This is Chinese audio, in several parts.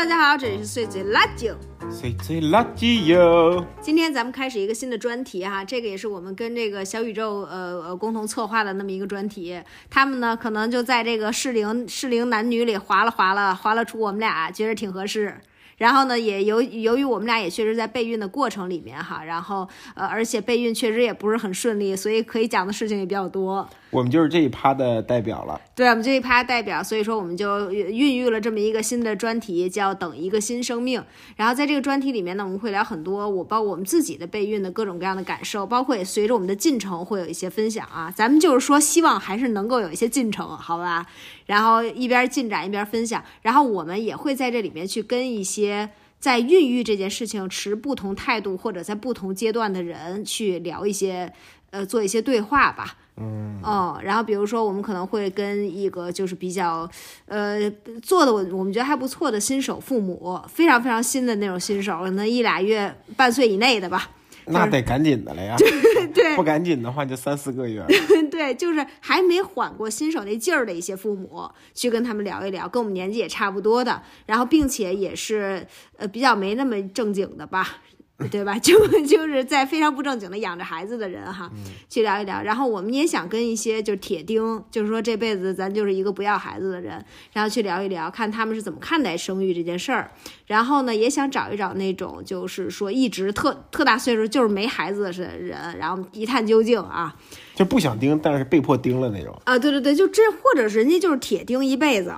大家好，这里是碎嘴辣椒。碎嘴垃圾哟。今天咱们开始一个新的专题哈，这个也是我们跟这个小宇宙呃呃共同策划的那么一个专题。他们呢可能就在这个适龄适龄男女里划了划了划了出我们俩觉得挺合适。然后呢，也由由于我们俩也确实在备孕的过程里面哈，然后呃而且备孕确实也不是很顺利，所以可以讲的事情也比较多。我们就是这一趴的代表了。对我们这一趴代表，所以说我们就孕育了这么一个新的专题，叫“等一个新生命”。然后在这个专题里面呢，我们会聊很多我包括我们自己的备孕的各种各样的感受，包括也随着我们的进程会有一些分享啊。咱们就是说，希望还是能够有一些进程，好吧？然后一边进展一边分享，然后我们也会在这里面去跟一些。在孕育这件事情持不同态度或者在不同阶段的人去聊一些，呃，做一些对话吧。嗯，哦，然后比如说我们可能会跟一个就是比较，呃，做的我我们觉得还不错的新手父母，非常非常新的那种新手，可能一俩月半岁以内的吧。那得赶紧的了呀。对，不赶紧的话就三四个月。对，就是还没缓过新手那劲儿的一些父母，去跟他们聊一聊，跟我们年纪也差不多的，然后并且也是呃比较没那么正经的吧。对吧？就就是在非常不正经的养着孩子的人哈，去聊一聊。然后我们也想跟一些就是铁钉，就是说这辈子咱就是一个不要孩子的人，然后去聊一聊，看他们是怎么看待生育这件事儿。然后呢，也想找一找那种就是说一直特特大岁数就是没孩子的人，然后一探究竟啊。就不想盯，但是被迫盯了那种。啊，对对对，就这，或者是人家就是铁钉一辈子。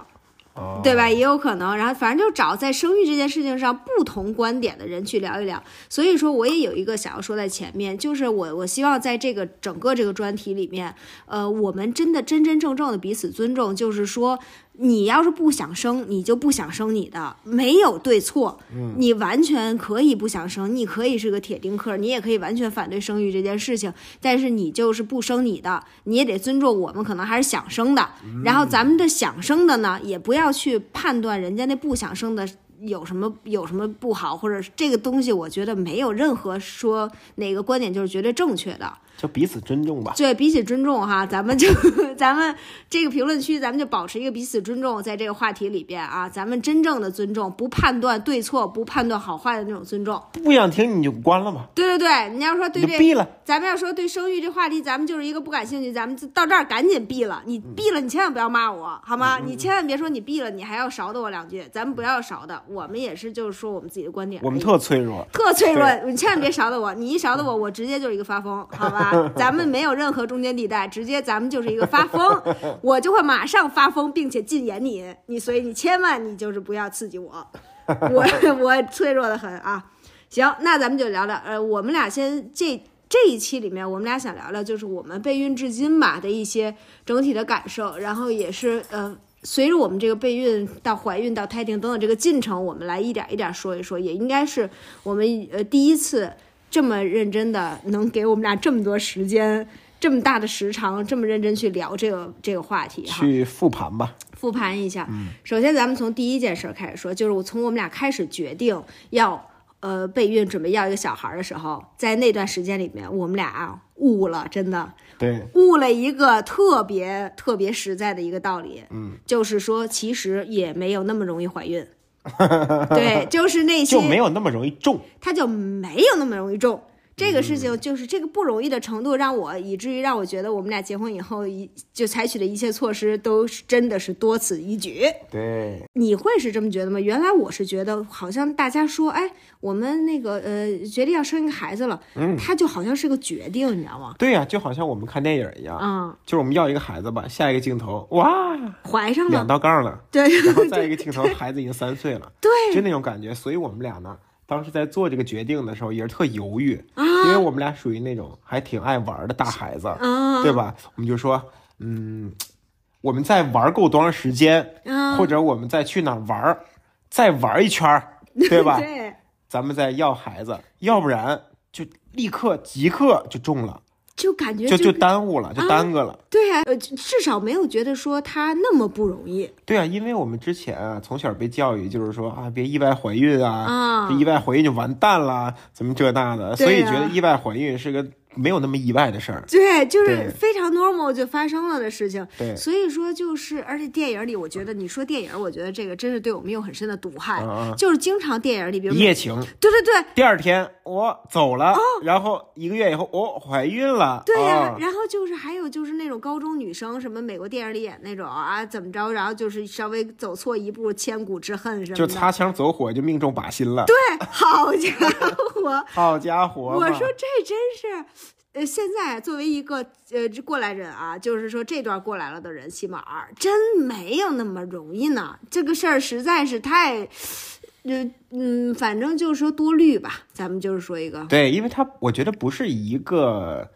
对吧？也有可能，然后反正就找在生育这件事情上不同观点的人去聊一聊。所以说，我也有一个想要说在前面，就是我我希望在这个整个这个专题里面，呃，我们真的真真正正的彼此尊重，就是说。你要是不想生，你就不想生你的，没有对错。嗯，你完全可以不想生，你可以是个铁丁克，你也可以完全反对生育这件事情。但是你就是不生你的，你也得尊重我们，可能还是想生的。然后咱们这想生的呢，也不要去判断人家那不想生的有什么有什么不好，或者这个东西，我觉得没有任何说哪个观点就是绝对正确的。就彼此尊重吧。对，彼此尊重哈，咱们就咱们这个评论区，咱们就保持一个彼此尊重，在这个话题里边啊，咱们真正的尊重，不判断对错，不判断好坏的那种尊重。不想听你就关了吧。对对对，你要说对这，闭了。咱们要说对生育这话题，咱们就是一个不感兴趣，咱们到这儿赶紧闭了。你闭了，你千万不要骂我，好吗？你千万别说你闭了，你还要勺的我两句，咱们不要勺的。我们也是，就是说我们自己的观点。我们特脆弱，特脆弱，你千万别勺的我，你一勺的我，我直接就是一个发疯，好吧？咱们没有。任何中间地带，直接咱们就是一个发疯，我就会马上发疯，并且禁言你，你所以你千万你就是不要刺激我，我我脆弱的很啊。行，那咱们就聊聊，呃，我们俩先这这一期里面，我们俩想聊聊就是我们备孕至今吧的一些整体的感受，然后也是呃，随着我们这个备孕到怀孕到胎停等等这个进程，我们来一点一点说一说，也应该是我们呃第一次这么认真的能给我们俩这么多时间。这么大的时长，这么认真去聊这个这个话题哈，去复盘吧，复盘一下。首先，咱们从第一件事开始说，就是我从我们俩开始决定要呃备孕，准备要一个小孩的时候，在那段时间里面，我们俩悟了，真的，对，悟了一个特别特别实在的一个道理，嗯，就是说，其实也没有那么容易怀孕，对，就是那 些就没有那么容易中，它就没有那么容易中。这个事情就是这个不容易的程度，让我以至于让我觉得我们俩结婚以后一就采取的一切措施都是真的是多此一举。对，你会是这么觉得吗？原来我是觉得好像大家说，哎，我们那个呃决定要生一个孩子了，嗯，他就好像是个决定，你知道吗？对呀，就好像我们看电影一样，嗯，就是我们要一个孩子吧，下一个镜头，哇，怀上了，两道杠了，对，然后再一个镜头，孩子已经三岁了，对，就那种感觉。所以我们俩呢。当时在做这个决定的时候也是特犹豫，啊，因为我们俩属于那种还挺爱玩的大孩子，啊，对吧？我们就说，嗯，我们再玩够多长时间，啊，或者我们再去哪玩，再玩一圈，对吧？对，咱们再要孩子，要不然就立刻即刻就中了。就感觉就就耽误了，就耽搁了。对呀，呃，至少没有觉得说他那么不容易。对啊，因为我们之前啊，从小被教育就是说啊，别意外怀孕啊，啊，意外怀孕就完蛋了，怎么这那的，所以觉得意外怀孕是个没有那么意外的事儿。对，就是非常 normal 就发生了的事情。对所以说就是，而且电影里，我觉得你说电影，我觉得这个真是对我们有很深的毒害。啊就是经常电影里，比如一夜情，对对对第二天我走了，然后一个月以后我怀孕了。哦对呀、啊然后就是还有就是那种高中女生，什么美国电影里演那种啊，怎么着，然后就是稍微走错一步，千古之恨什么的。就擦枪走火就命中靶心了。对，好家伙！好家伙！我说这真是，呃，现在作为一个呃过来人啊，就是说这段过来了的人，起码儿真没有那么容易呢。这个事儿实在是太，呃嗯，反正就是说多虑吧，咱们就是说一个对，因为他我觉得不是一个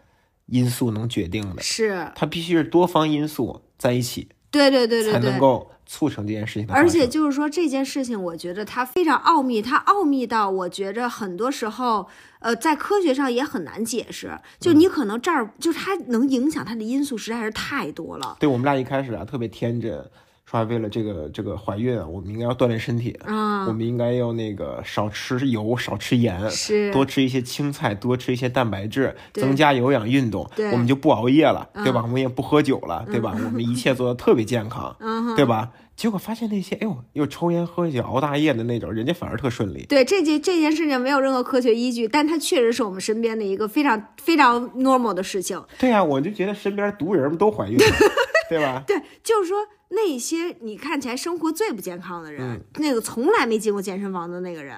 因素能决定的，是，它必须是多方因素在一起对对对对才能对。够促成这件事情的而。且就是说这件事情，我觉得它非常奥秘，它奥秘到我觉着很多时候，呃，在科学上也很难解释。就嗯你可能这儿，就是它能影响它的因素实在是太多了对我们俩一开始啊特别天真，说为了这个这个怀孕啊，我们应该要锻炼身体，啊我。们应该要那个少吃油，少吃盐，是多吃一些青菜，多吃一些蛋白质，增加有氧运动对，我们就不熬夜了，嗯对吧？我们也不喝酒了，对吧？我们一切做的特别健康，嗯对吧？结果发现那些哎呦又抽烟喝酒熬大夜的那种，人家反而特顺利。对这件这件事情没有任何科学依据，但它确实是我们身边的一个非常非常 normal 的事情。对呀、我就觉得身边毒人们都怀孕了，对吧？对，就是说那些你看起来生活最不健康的人，嗯那个从来没进过健身房的那个人，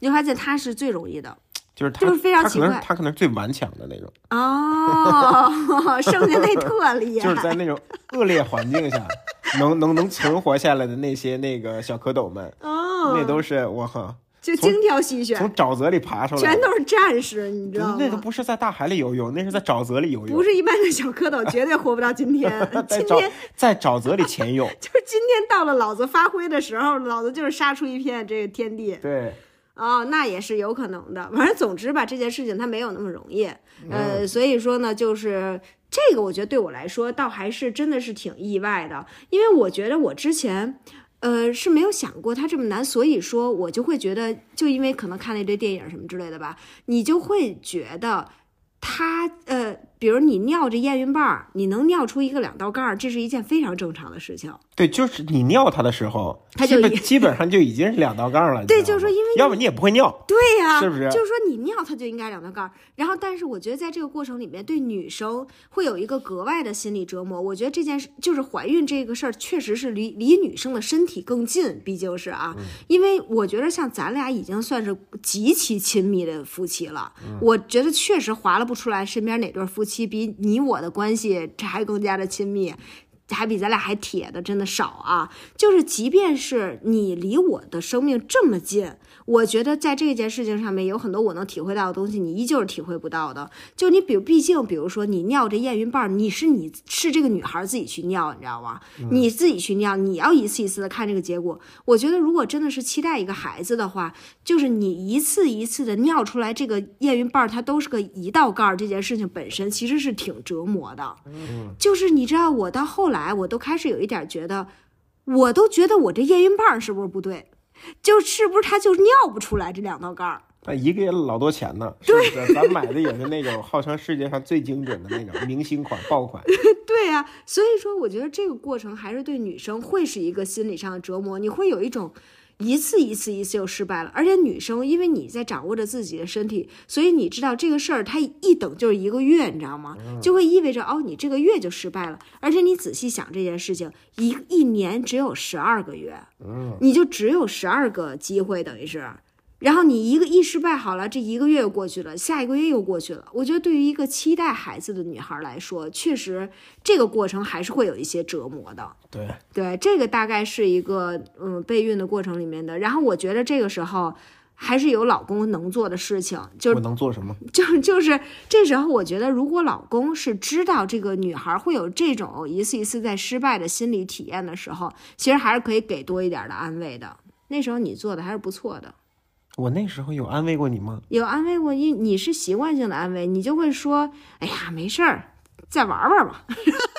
你会发现他是最容易的。就是他，就是非常奇怪他可能是最顽强的那种，哦，剩下那特厉害。就是在那种恶劣环境下，能能能存活下来的那些那个小蝌蚪们，哦，那都是我靠，就精挑细选，从沼泽里爬出来，全都是战士，你知道吗？那个不是在大海里游泳，那是在沼泽里游泳，不是一般的小蝌蚪，绝对活不到今天。今天在沼泽里潜泳，就是今天到了老子发挥的时候，老子就是杀出一片这个天地。对，哦，那也是有可能的。反正总之吧，这件事情它没有那么容易。嗯呃，所以说呢，就是这个，我觉得对我来说，倒还是真的是挺意外的，因为我觉得我之前。呃，是没有想过它这么难，所以说我就会觉得，就因为可能看了一堆电影什么之类的吧，你就会觉得它呃，比如你尿这验孕棒儿，你能尿出一个两道杠儿，这是一件非常正常的事情。对，就是你尿它的时候，它就已基本上就已经是两道杠了，对就是说因为要不你也不会尿，对呀、是不是就是说你尿它就应该两道杠儿。然后，但是我觉得在这个过程里面，对女生会有一个格外的心理折磨。我觉得这件事就是怀孕这个事儿，确实是离离女生的身体更近，毕竟是啊。因为我觉得像咱俩已经算是极其亲密的夫妻了，我觉得确实划拉不出来身边哪对夫妻比你我的关系这还更加的亲密。还比咱俩还铁的真的少啊！就是即便是你离我的生命这么近，我觉得在这件事情上面有很多我能体会到的东西，你依旧是体会不到的。就你比如，毕竟比如说你尿这验孕棒，你是你是这个女孩自己去尿，你知道吗？你自己去尿，你要一次一次的看这个结果。我觉得如果真的是期待一个孩子的话，就是你一次一次的尿出来这个验孕棒，它都是个一道杠儿，这件事情本身其实是挺折磨的。就是你知道，我到后来我都开始有一点觉得，我都觉得我这验孕棒是不是不对？就是不是他就尿不出来这两道杠儿？那一个也老多钱呢，是不是？咱买的也是那种号称世界上最精准的那种明星款爆款。对呀、所以说我觉得这个过程还是对女生会是一个心理上的折磨，你会有一种。一次一次一次又失败了，而且女生因为你在掌握着自己的身体，所以你知道这个事儿它一等就是一个月，你知道吗？就会意味着哦，你这个月就失败了。而且你仔细想这件事情，一一年只有十二个月，你就只有十二个机会，等于是。然后你一个一失败好了，这一个月又过去了，下一个月又过去了。我觉得对于一个期待孩子的女孩来说，确实这个过程还是会有一些折磨的。对，对，这个大概是一个嗯备孕的过程里面的。然后我觉得这个时候还是有老公能做的事情，就我能做什么？就就是这时候，我觉得如果老公是知道这个女孩会有这种一次一次在失败的心理体验的时候，其实还是可以给多一点的安慰的。那时候你做的还是不错的。我那时候有安慰过你吗？有安慰过，你你是习惯性的安慰，你就会说：“哎呀，没事儿，再玩玩吧。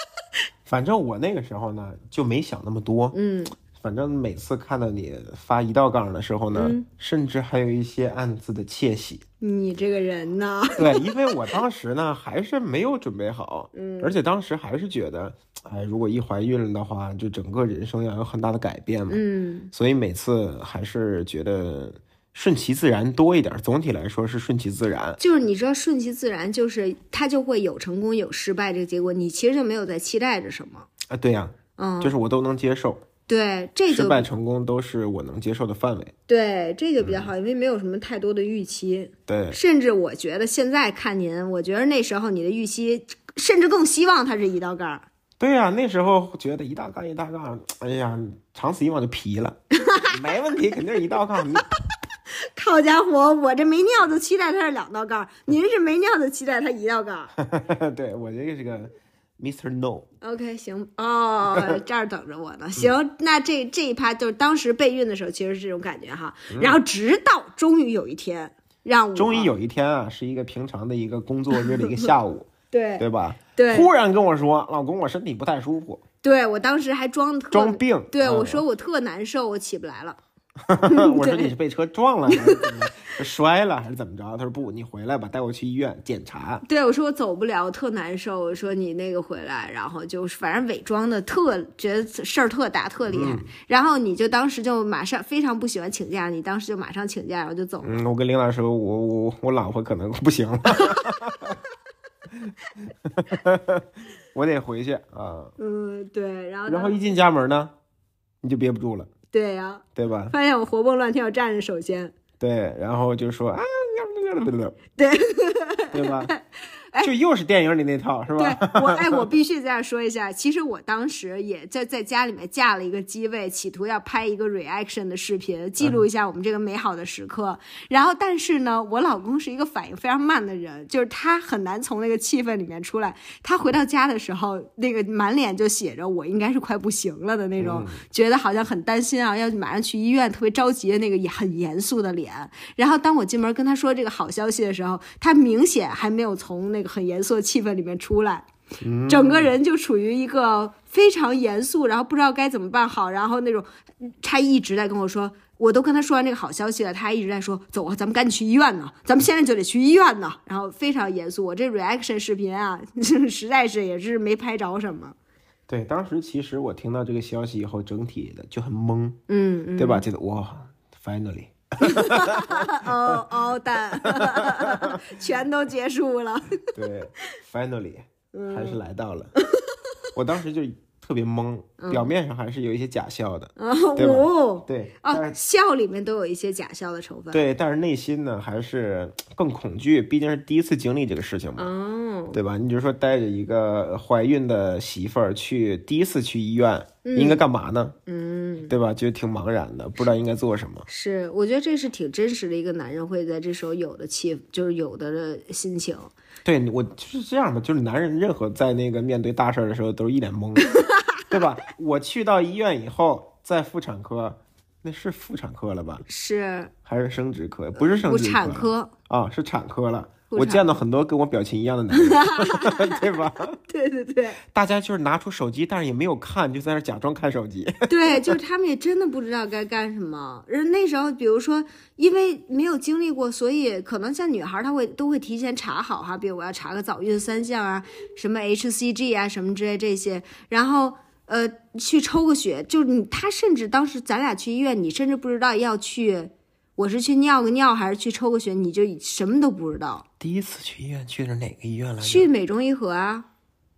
反正我那个时候呢就没想那么多，嗯反正每次看到你发一道杠的时候呢，嗯甚至还有一些暗自的窃喜。你这个人呢，对，因为我当时呢还是没有准备好，嗯而且当时还是觉得，哎，如果一怀孕了的话，就整个人生要有很大的改变嘛。嗯所以每次还是觉得顺其自然多一点。总体来说是顺其自然。就是你知道顺其自然，就是它就会有成功有失败这个结果，你其实就没有在期待着什么。啊，对呀、嗯，就是我都能接受，对，这就失败成功都是我能接受的范围。对这个比较好，因为没有什么太多的预期。对，甚至我觉得现在看您，我觉得那时候你的预期，甚至更希望它是一道杠儿。对呀、那时候觉得一道杠一道杠，哎呀，长此以往就皮了，没问题，肯定是一道杠。你好家伙，我这没尿就期待它是两道杠，您是没尿就期待它一道杠儿。对我这个是个 Mr. No，OK，行哦，这儿等着我呢。行，那这这一趴就是当时备孕的时候，其实是这种感觉哈。然后直到终于有一天，让我终于有一天啊，是一个平常的一个工作日的一个下午，对对吧？对忽然跟我说，老公，我身体不太舒服，对，我当时还装装病。对，嗯我说我特难受，我起不来了。我说你是被车撞了，还是怎么摔了，还是怎么着？他说不，你回来吧，带我去医院检查。对，我说我走不了，我特难受。我说你那个回来，然后就是反正伪装的特觉得事儿特大特厉害，然后你就当时就马上非常不喜欢请假，你当时就马上请假，然后就走了。嗯，我跟领导说，我我我老婆可能不行了，我得回去啊。嗯，对，然后然后一进家门呢，你就憋不住了，对呀、对吧？发现我活蹦乱跳站着，首先对，然后就说啊，对 对吧？就又是电影里那套，是吧对吧？我哎，我 必须在这儿说一下，其实我当时也在在家里面架了一个机位，企图要拍一个 reaction 的视频，记录一下我们这个美好的时刻。然后，但是呢，我老公是一个反应非常慢的人，就是他很难从那个气氛里面出来。他回到家的时候，那个满脸就写着我应该是快不行了的那种，觉得好像很担心啊，要马上去医院，特别着急的那个也很严肃的脸。然后当我进门跟他说这个好消息的时候，他明显还没有从那个很严肃的气氛里面出来。整个人就处于一个非常严肃，然后不知道该怎么办好，然后那种他一直在跟我说，我都跟他说完这个好消息了，他还一直在说，走啊，咱们赶紧去医院呢，咱们现在就得去医院呢，然后非常严肃。我这 reaction 视频啊，实在是也是没拍着什么，对，当时其实我听到这个消息以后，整体的就很懵，嗯嗯，对吧？觉得哇，finally，哦哦蛋，全都结束了，对，finally，还嗯是来到了。我当时就特别懵，表面上还是有一些假笑的，对吧？哦。对，但哦，笑里面都有一些假笑的成分，对，但是内心呢还是更恐惧，毕竟是第一次经历这个事情嘛，哦，对吧？你就说带着一个怀孕的媳妇儿去第一次去医院，应该干嘛呢？嗯。对吧？就挺茫然的，不知道应该做什么。是，我觉得这是挺真实的一个男人会在这时候有的气，就是有的心情。对我就是这样的，就是男人任何在那个面对大事儿的时候都是一脸懵，对吧？我去到医院以后，在妇产科，那是妇产科了吧？是还是生殖科？不是生妇殖产科，啊，是产科了。我见到很多跟我表情一样的男人 对吧？对对对大家就是拿出手机，但是也没有看，就在那假装看手机。对，就是他们也真的不知道该干什么。人那时候，比如说，因为没有经历过，所以可能像女孩，她会都会提前查好哈，比如我要查个早孕三项啊，什么 HCG 啊，什么之类这些，然后。呃，去抽个血，就是你，他甚至当时咱俩去医院，你甚至不知道要去，我是去尿个尿还是去抽个血，你就什么都不知道。第一次去医院去的是哪个医院来着？去美中医和啊，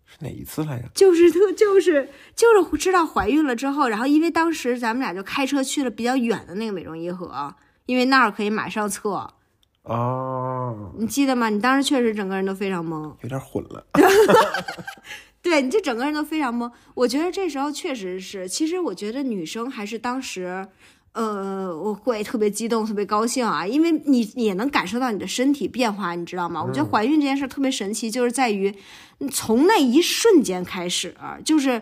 是哪一次来着？就是特就是就是知道怀孕了之后，然后因为当时咱们俩就开车去了比较远的那个美中医和，因为那儿可以马上测，哦，你记得吗？你当时确实整个人都非常懵，有点混了。对，你这整个人都非常懵。我觉得这时候确实是，其实我觉得女生还是当时。呃，我会特别激动，特别高兴啊，因为你也能感受到你的身体变化，你知道吗？我觉得怀孕这件事特别神奇，就是在于从那一瞬间开始，就是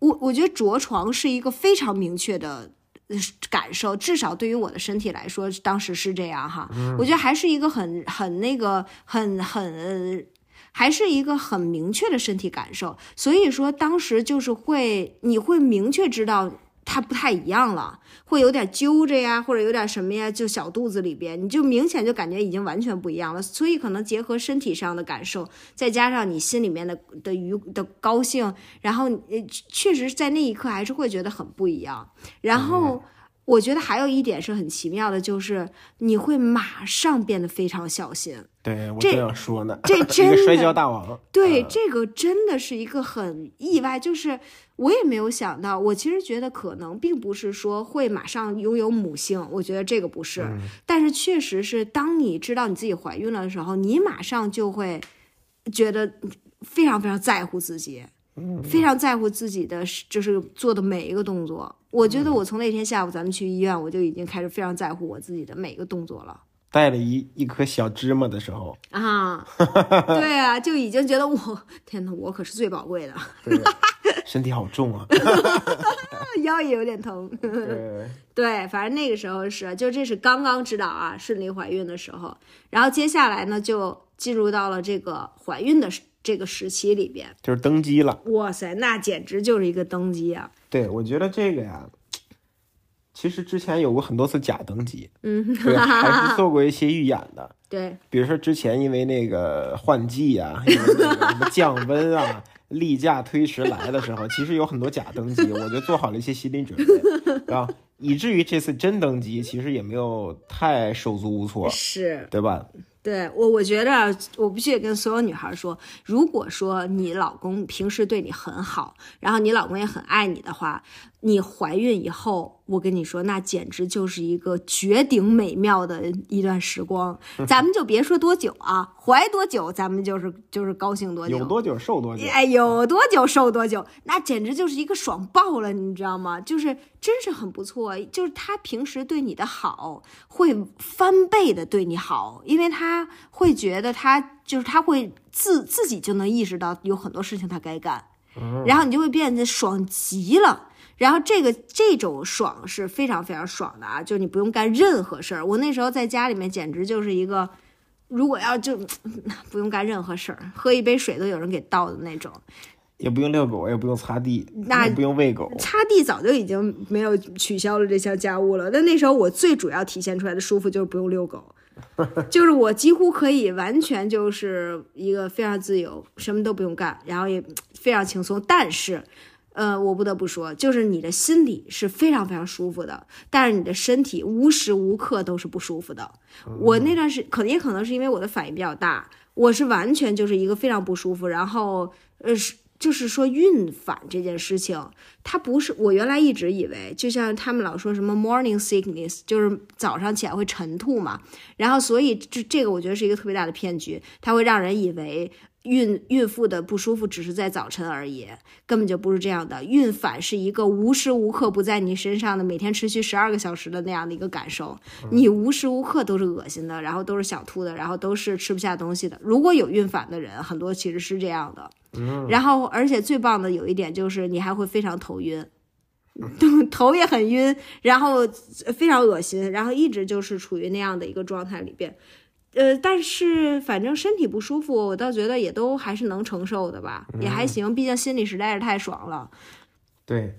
我我觉得着床是一个非常明确的呃感受，至少对于我的身体来说，当时是这样哈。我觉得还是一个很很那个很很。呃还是一个很明确的身体感受，所以说当时就是会，你会明确知道它不太一样了，会有点揪着呀，或者有点什么呀，就小肚子里边，你就明显就感觉已经完全不一样了。所以可能结合身体上的感受，再加上你心里面的的愉的高兴，然后呃，确实在那一刻还是会觉得很不一样。然后我觉得还有一点是很奇妙的，就是你会马上变得非常小心。对我这这样说呢，这 一真的摔跤大王，对，啊这个真的是一个很意外，就是我也没有想到。我其实觉得可能并不是说会马上拥有母性，我觉得这个不是。但是确实是，当你知道你自己怀孕了的时候，你马上就会觉得非常非常在乎自己，非常在乎自己的就是做的每一个动作。我觉得我从那天下午咱们去医院，我就已经开始非常在乎我自己的每一个动作了。带了一一颗小芝麻的时候，啊，对啊，就已经觉得我天哪，我可是最宝贵的，对 身体好重啊，腰也有点疼。对，对，反正那个时候是，就这是刚刚知道啊，顺利怀孕的时候，然后接下来呢，就进入到了这个怀孕的时这个时期里边。就是登基了。哇塞，那简直就是一个登基啊！对，我觉得这个呀，其实之前有过很多次假登基，嗯，对，还是做过一些预演的。对，比如说之前因为那个换季啊，因为那个什么降温啊，例假推迟来的时候，其实有很多假登机，我就做好了一些心理准备，啊，以至于这次真登机，其实也没有太手足无措，是。对吧？对我，我觉得我必须得跟所有女孩说，如果说你老公平时对你很好，然后你老公也很爱你的话，你怀孕以后，我跟你说，那简直就是一个绝顶美妙的一段时光。咱们就别说多久啊，怀多久，咱们就是就是高兴多久。有多久瘦多久。哎，有多久瘦多久，那简直就是一个爽爆了，你知道吗？就是真是很不错，就是他平时对你的好会翻倍的对你好，因为他会觉得他就是他会自自己就能意识到有很多事情他该干，然后你就会变得爽极了。然后这个这种爽是非常非常爽的啊，就是你不用干任何事儿。我那时候在家里面简直就是一个，如果要就 不用干任何事儿，喝一杯水都有人给倒的那种。也不用遛狗，也不用擦地，那也不用喂狗。擦地早就已经没有取消了这项家务了。但那时候我最主要体现出来的舒服就是不用遛狗，就是我几乎可以完全就是一个非常自由，什么都不用干，然后也非常轻松。但是，呃，我不得不说，就是你的心里是非常非常舒服的，但是你的身体无时无刻都是不舒服的。我那段时可能也可能是因为我的反应比较大，我是完全就是一个非常不舒服，然后呃是。就是说孕反这件事情，它不是我原来一直以为，就像他们老说什么 morning sickness，就是早上起来会晨吐嘛，然后所以这这个我觉得是一个特别大的骗局，它会让人以为孕孕妇的不舒服只是在早晨而已，根本就不是这样的。孕反是一个无时无刻不在你身上的，每天持续十二个小时的那样的一个感受，你无时无刻都是恶心的，然后都是想吐的，然后都是吃不下东西的。如果有孕反的人，很多其实是这样的。然后，而且最棒的有一点就是，你还会非常头晕，头也很晕，然后非常恶心，然后一直就是处于那样的一个状态里边。呃，但是反正身体不舒服，我倒觉得也都还是能承受的吧，也还行，毕竟心里实在是太爽了。对，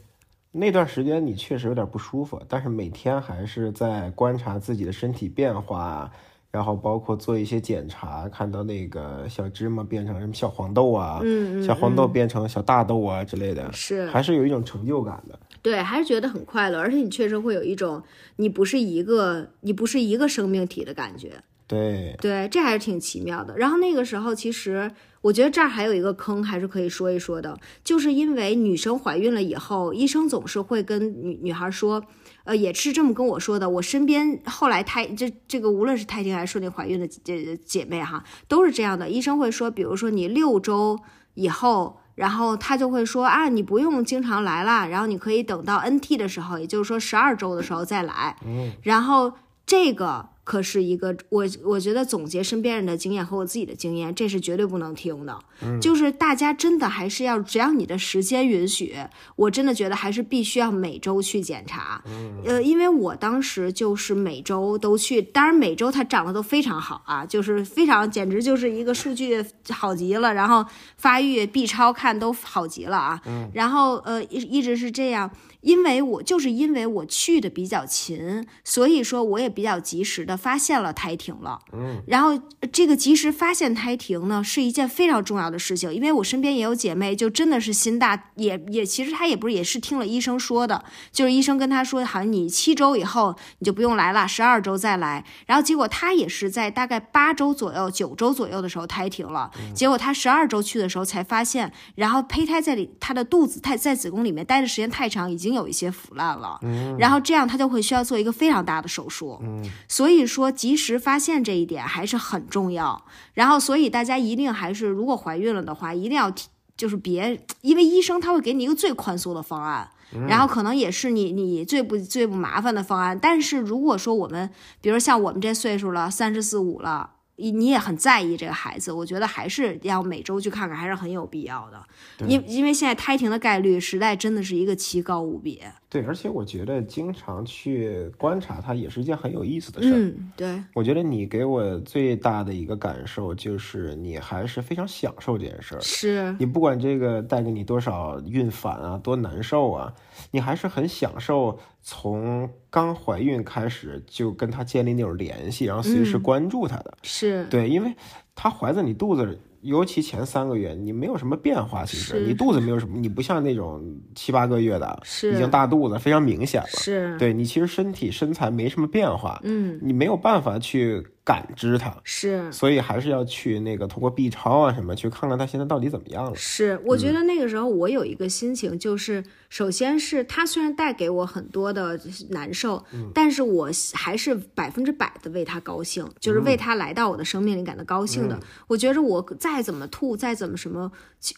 那段时间你确实有点不舒服，但是每天还是在观察自己的身体变化，然后包括做一些检查，看到那个小芝麻变成什么小黄豆啊，嗯嗯小黄豆变成小大豆啊之类的，是还是有一种成就感的。对，还是觉得很快乐，而且你确实会有一种你不是一个你不是一个生命体的感觉。对，对，这还是挺奇妙的。然后那个时候，其实我觉得这儿还有一个坑，还是可以说一说的，就是因为女生怀孕了以后，医生总是会跟女女孩说，呃，也是这么跟我说的。我身边后来胎这这个无论是胎停还是顺利怀孕的姐姐妹哈，都是这样的。医生会说，比如说你六周以后。然后他就会说啊，你不用经常来了，然后你可以等到 NT 的时候，也就是说十二周的时候再来。嗯，然后这个可是一个我我觉得总结身边人的经验和我自己的经验，这是绝对不能听的。就是大家真的还是要，只要你的时间允许，我真的觉得还是必须要每周去检查。呃，因为我当时就是每周都去，当然每周它长得都非常好啊，就是非常简直就是一个数据好极了，然后发育 B 超看都好极了啊。然后呃一一直是这样，因为我就是因为我去的比较勤，所以说我也比较及时的发现了胎停了。嗯，然后呃这个及时发现胎停呢，是一件非常重要的事情，因为我身边也有姐妹，就真的是心大，也也其实她也不是，也是听了医生说的，就是医生跟她说，好像你七周以后你就不用来了，十二周再来。然后结果她也是在大概八周左右、九周左右的时候胎停了，结果她十二周去的时候才发现，然后胚胎在里她的肚子太在子宫里面待的时间太长，已经有一些腐烂了，然后这样他就会需要做一个非常大的手术。所以说，及时发现这一点还是很重要。然后，所以大家一定还是，如果怀孕了的话，一定要提就是别，因为医生他会给你一个最宽松的方案，然后可能也是你你最不最不麻烦的方案。但是如果说我们，比如像我们这岁数了，三十四五了。你你也很在意这个孩子，我觉得还是要每周去看看，还是很有必要的。因因为现在胎停的概率实在真的是一个奇高无比。对，而且我觉得经常去观察它也是一件很有意思的事儿。嗯，对，我觉得你给我最大的一个感受就是，你还是非常享受这件事儿。是，你不管这个带给你多少孕反啊，多难受啊，你还是很享受从刚怀孕开始就跟他建立那种联系，然后随时嗯。关注他的。是，对，因为她怀在你肚子里，尤其前三个月，你没有什么变化，其实你肚子没有什么，你不像那种七八个月的，是。已经大肚子，非常明显了。是，对你其实身体身材没什么变化，嗯，你没有办法去感知它，是。所以还是要去那个通过 B 超啊什么去看看它现在到底怎么样了。是，我觉得那个时候我有一个心情，就是首先是他虽然带给我很多的难受，但是我还是百分之百的为他高兴，就是为他来到我的生命里感到高兴的。我觉着我再怎么吐，再怎么什么，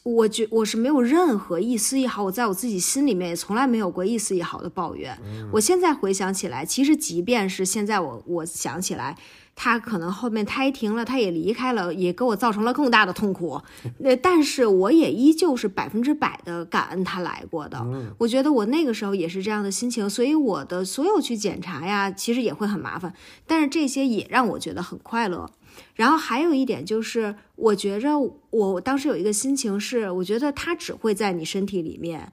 我觉我是没有任何一丝一毫，我在我自己心里面也从来没有过一丝一毫的抱怨。我现在回想起来，其实即便是现在我我想起来。他可能后面胎停了，他也离开了，也给我造成了更大的痛苦。那但是我也依旧是百分之百的感恩他来过的。我觉得我那个时候也是这样的心情，所以我的所有去检查呀，其实也会很麻烦，但是这些也让我觉得很快乐。然后还有一点就是，我觉着我当时有一个心情是，我觉得它只会在你身体里面。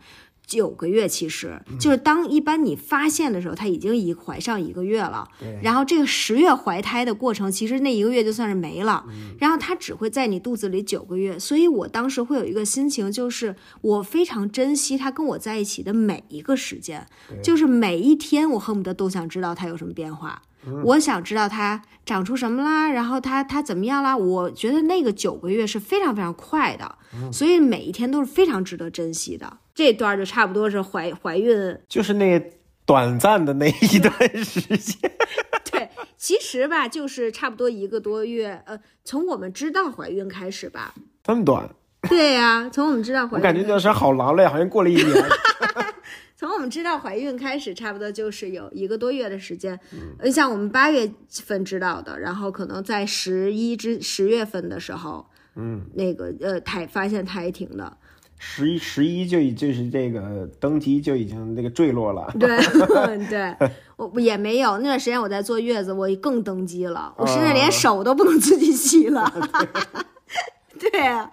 九个月，其实就是当一般你发现的时候，她已经已怀上一个月了。然后这个十月怀胎的过程，其实那一个月就算是没了。然后她只会在你肚子里九个月，所以我当时会有一个心情，就是我非常珍惜他跟我在一起的每一个时间，就是每一天，我恨不得都想知道他有什么变化。我想知道他长出什么啦，然后他他怎么样啦？我觉得那个九个月是非常非常快的，所以每一天都是非常值得珍惜的。这段就差不多是怀怀孕，就是那短暂的那一段时间，对，其实吧，就是差不多一个多月，呃，从我们知道怀孕开始吧。这么短，对呀、从我们知道怀孕，我感觉那是好劳累，好像过了一年。从我们知道怀孕开始，差不多就是有一个多月的时间。嗯，像我们八月份知道的，然后可能在十一至十月份的时候，嗯，那个呃胎发现胎停的，十一十一就已就是这个登基就已经那个坠落了。对 对，我也没有那段时间我在坐月子，我更登基了，我甚至连手都不能自己洗了。对 啊，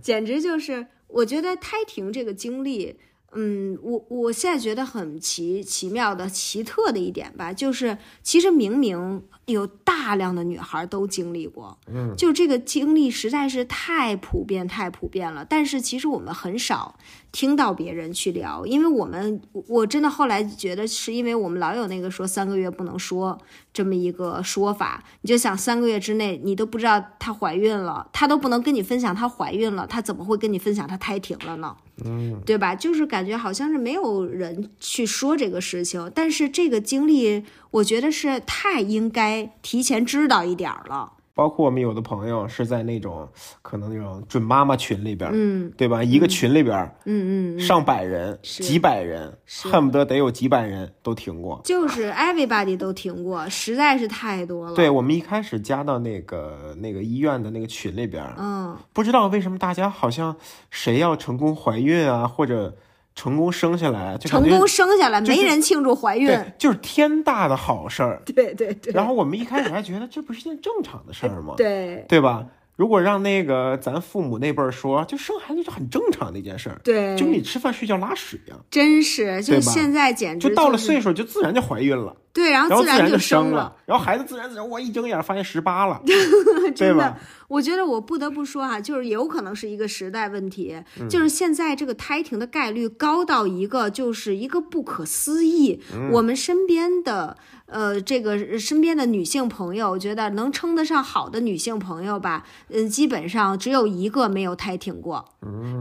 简直就是，我觉得胎停这个经历，嗯，我我现在觉得很奇奇妙的、奇特的一点吧，就是其实明明有大量的女孩都经历过，嗯，就这个经历实在是太普遍、太普遍了。但是其实我们很少听到别人去聊，因为我们我我真的后来觉得是因为我们老有那个说三个月不能说这么一个说法，你就想三个月之内你都不知道她怀孕了，她都不能跟你分享她怀孕了，她怎么会跟你分享她胎停了呢？嗯，对吧？就是感觉好像是没有人去说这个事情，但是这个经历，我觉得是太应该提前知道一点了。包括我们有的朋友是在那种可能那种准妈妈群里边，嗯对吧？一个群里边嗯嗯嗯，上百人、几百人，恨不得得有几百人都停过。就是 everybody 都停过，实在是太多了。对，我们一开始加到那个那个医院的那个群里边，嗯，不知道为什么大家好像谁要成功怀孕啊，或者成功生下来，就成功生下来，没人庆祝怀孕。对，就是天大的好事儿。对对对，然后我们一开始还觉得这不是件正常的事儿吗？对对吧？如果让那个咱父母那辈儿说，就生孩子是很正常的一件事儿，对，就跟你吃饭睡觉拉屎一样，真是，就现在简直就到了岁数就自然就怀孕了，对，然然后自然就生了，然后孩子自然自然，我一睁眼发现十八了，对真的吧？，我觉得我不得不说哈、就是有可能是一个时代问题，嗯就是现在这个胎停的概率高到一个就是一个不可思议。嗯我们身边的呃这个身边的女性朋友，我觉得能称得上好的女性朋友吧，嗯、基本上只有一个没有胎停过。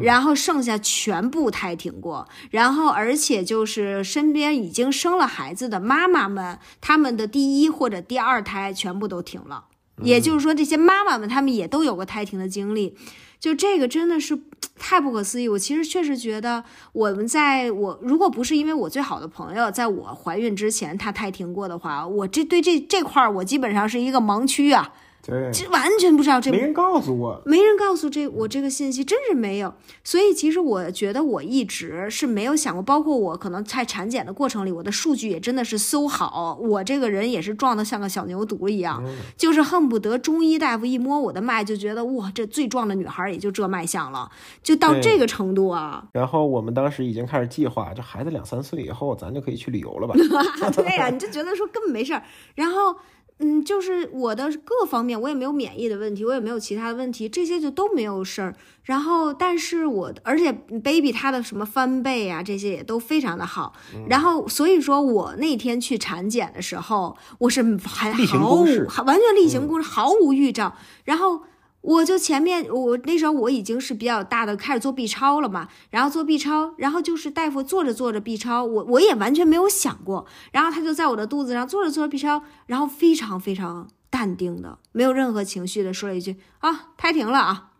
然后剩下全部胎停过，然后而且就是身边已经生了孩子的妈妈们，他们的第一或者第二胎全部都停了。也就是说，这些妈妈们她们也都有过胎停的经历，就这个真的是太不可思议。我其实确实觉得，我们在我如果不是因为我最好的朋友在我怀孕之前她胎停过的话，我这对这这块儿我基本上是一个盲区啊，对，这完全不知道这没人告诉我，没人告诉这我这个信息，真是没有。所以其实我觉得我一直是没有想过，包括我可能在产检的过程里，我的数据也真的是搜好，我这个人也是壮得像个小牛犊一样，就是恨不得中医大夫一摸我的脉就觉得哇，这最壮的女孩也就这脉象了，就到这个程度啊。然后我们当时已经开始计划，这孩子两三岁以后，咱就可以去旅游了吧？对呀、你就觉得说根本没事儿，然后。嗯，就是我的各方面，我也没有免疫的问题，我也没有其他的问题，这些就都没有事儿。然后，但是我而且 baby 他的什么翻倍啊，这些也都非常的好。然后，所以说我那天去产检的时候，我是还毫无完全例行公事，毫无预兆。然后我就前面我那时候我已经是比较大的，开始做 B 超了嘛，然后做 B 超，然后就是大夫做着做着 B 超，我我也完全没有想过，然后他就在我的肚子上做着做着 B 超，然后非常非常淡定的，没有任何情绪的说了一句啊，胎停了啊。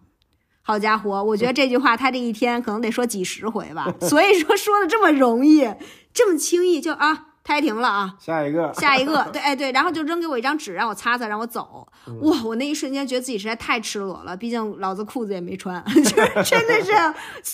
好家伙，我觉得这句话他这一天可能得说几十回吧，所以说说的这么容易，这么轻易就啊胎停了啊，下一个，下一个，对，哎对，然后就扔给我一张纸，让我擦擦，让我走。哇，我那一瞬间觉得自己实在太赤裸了，毕竟老子裤子也没穿，就是真的是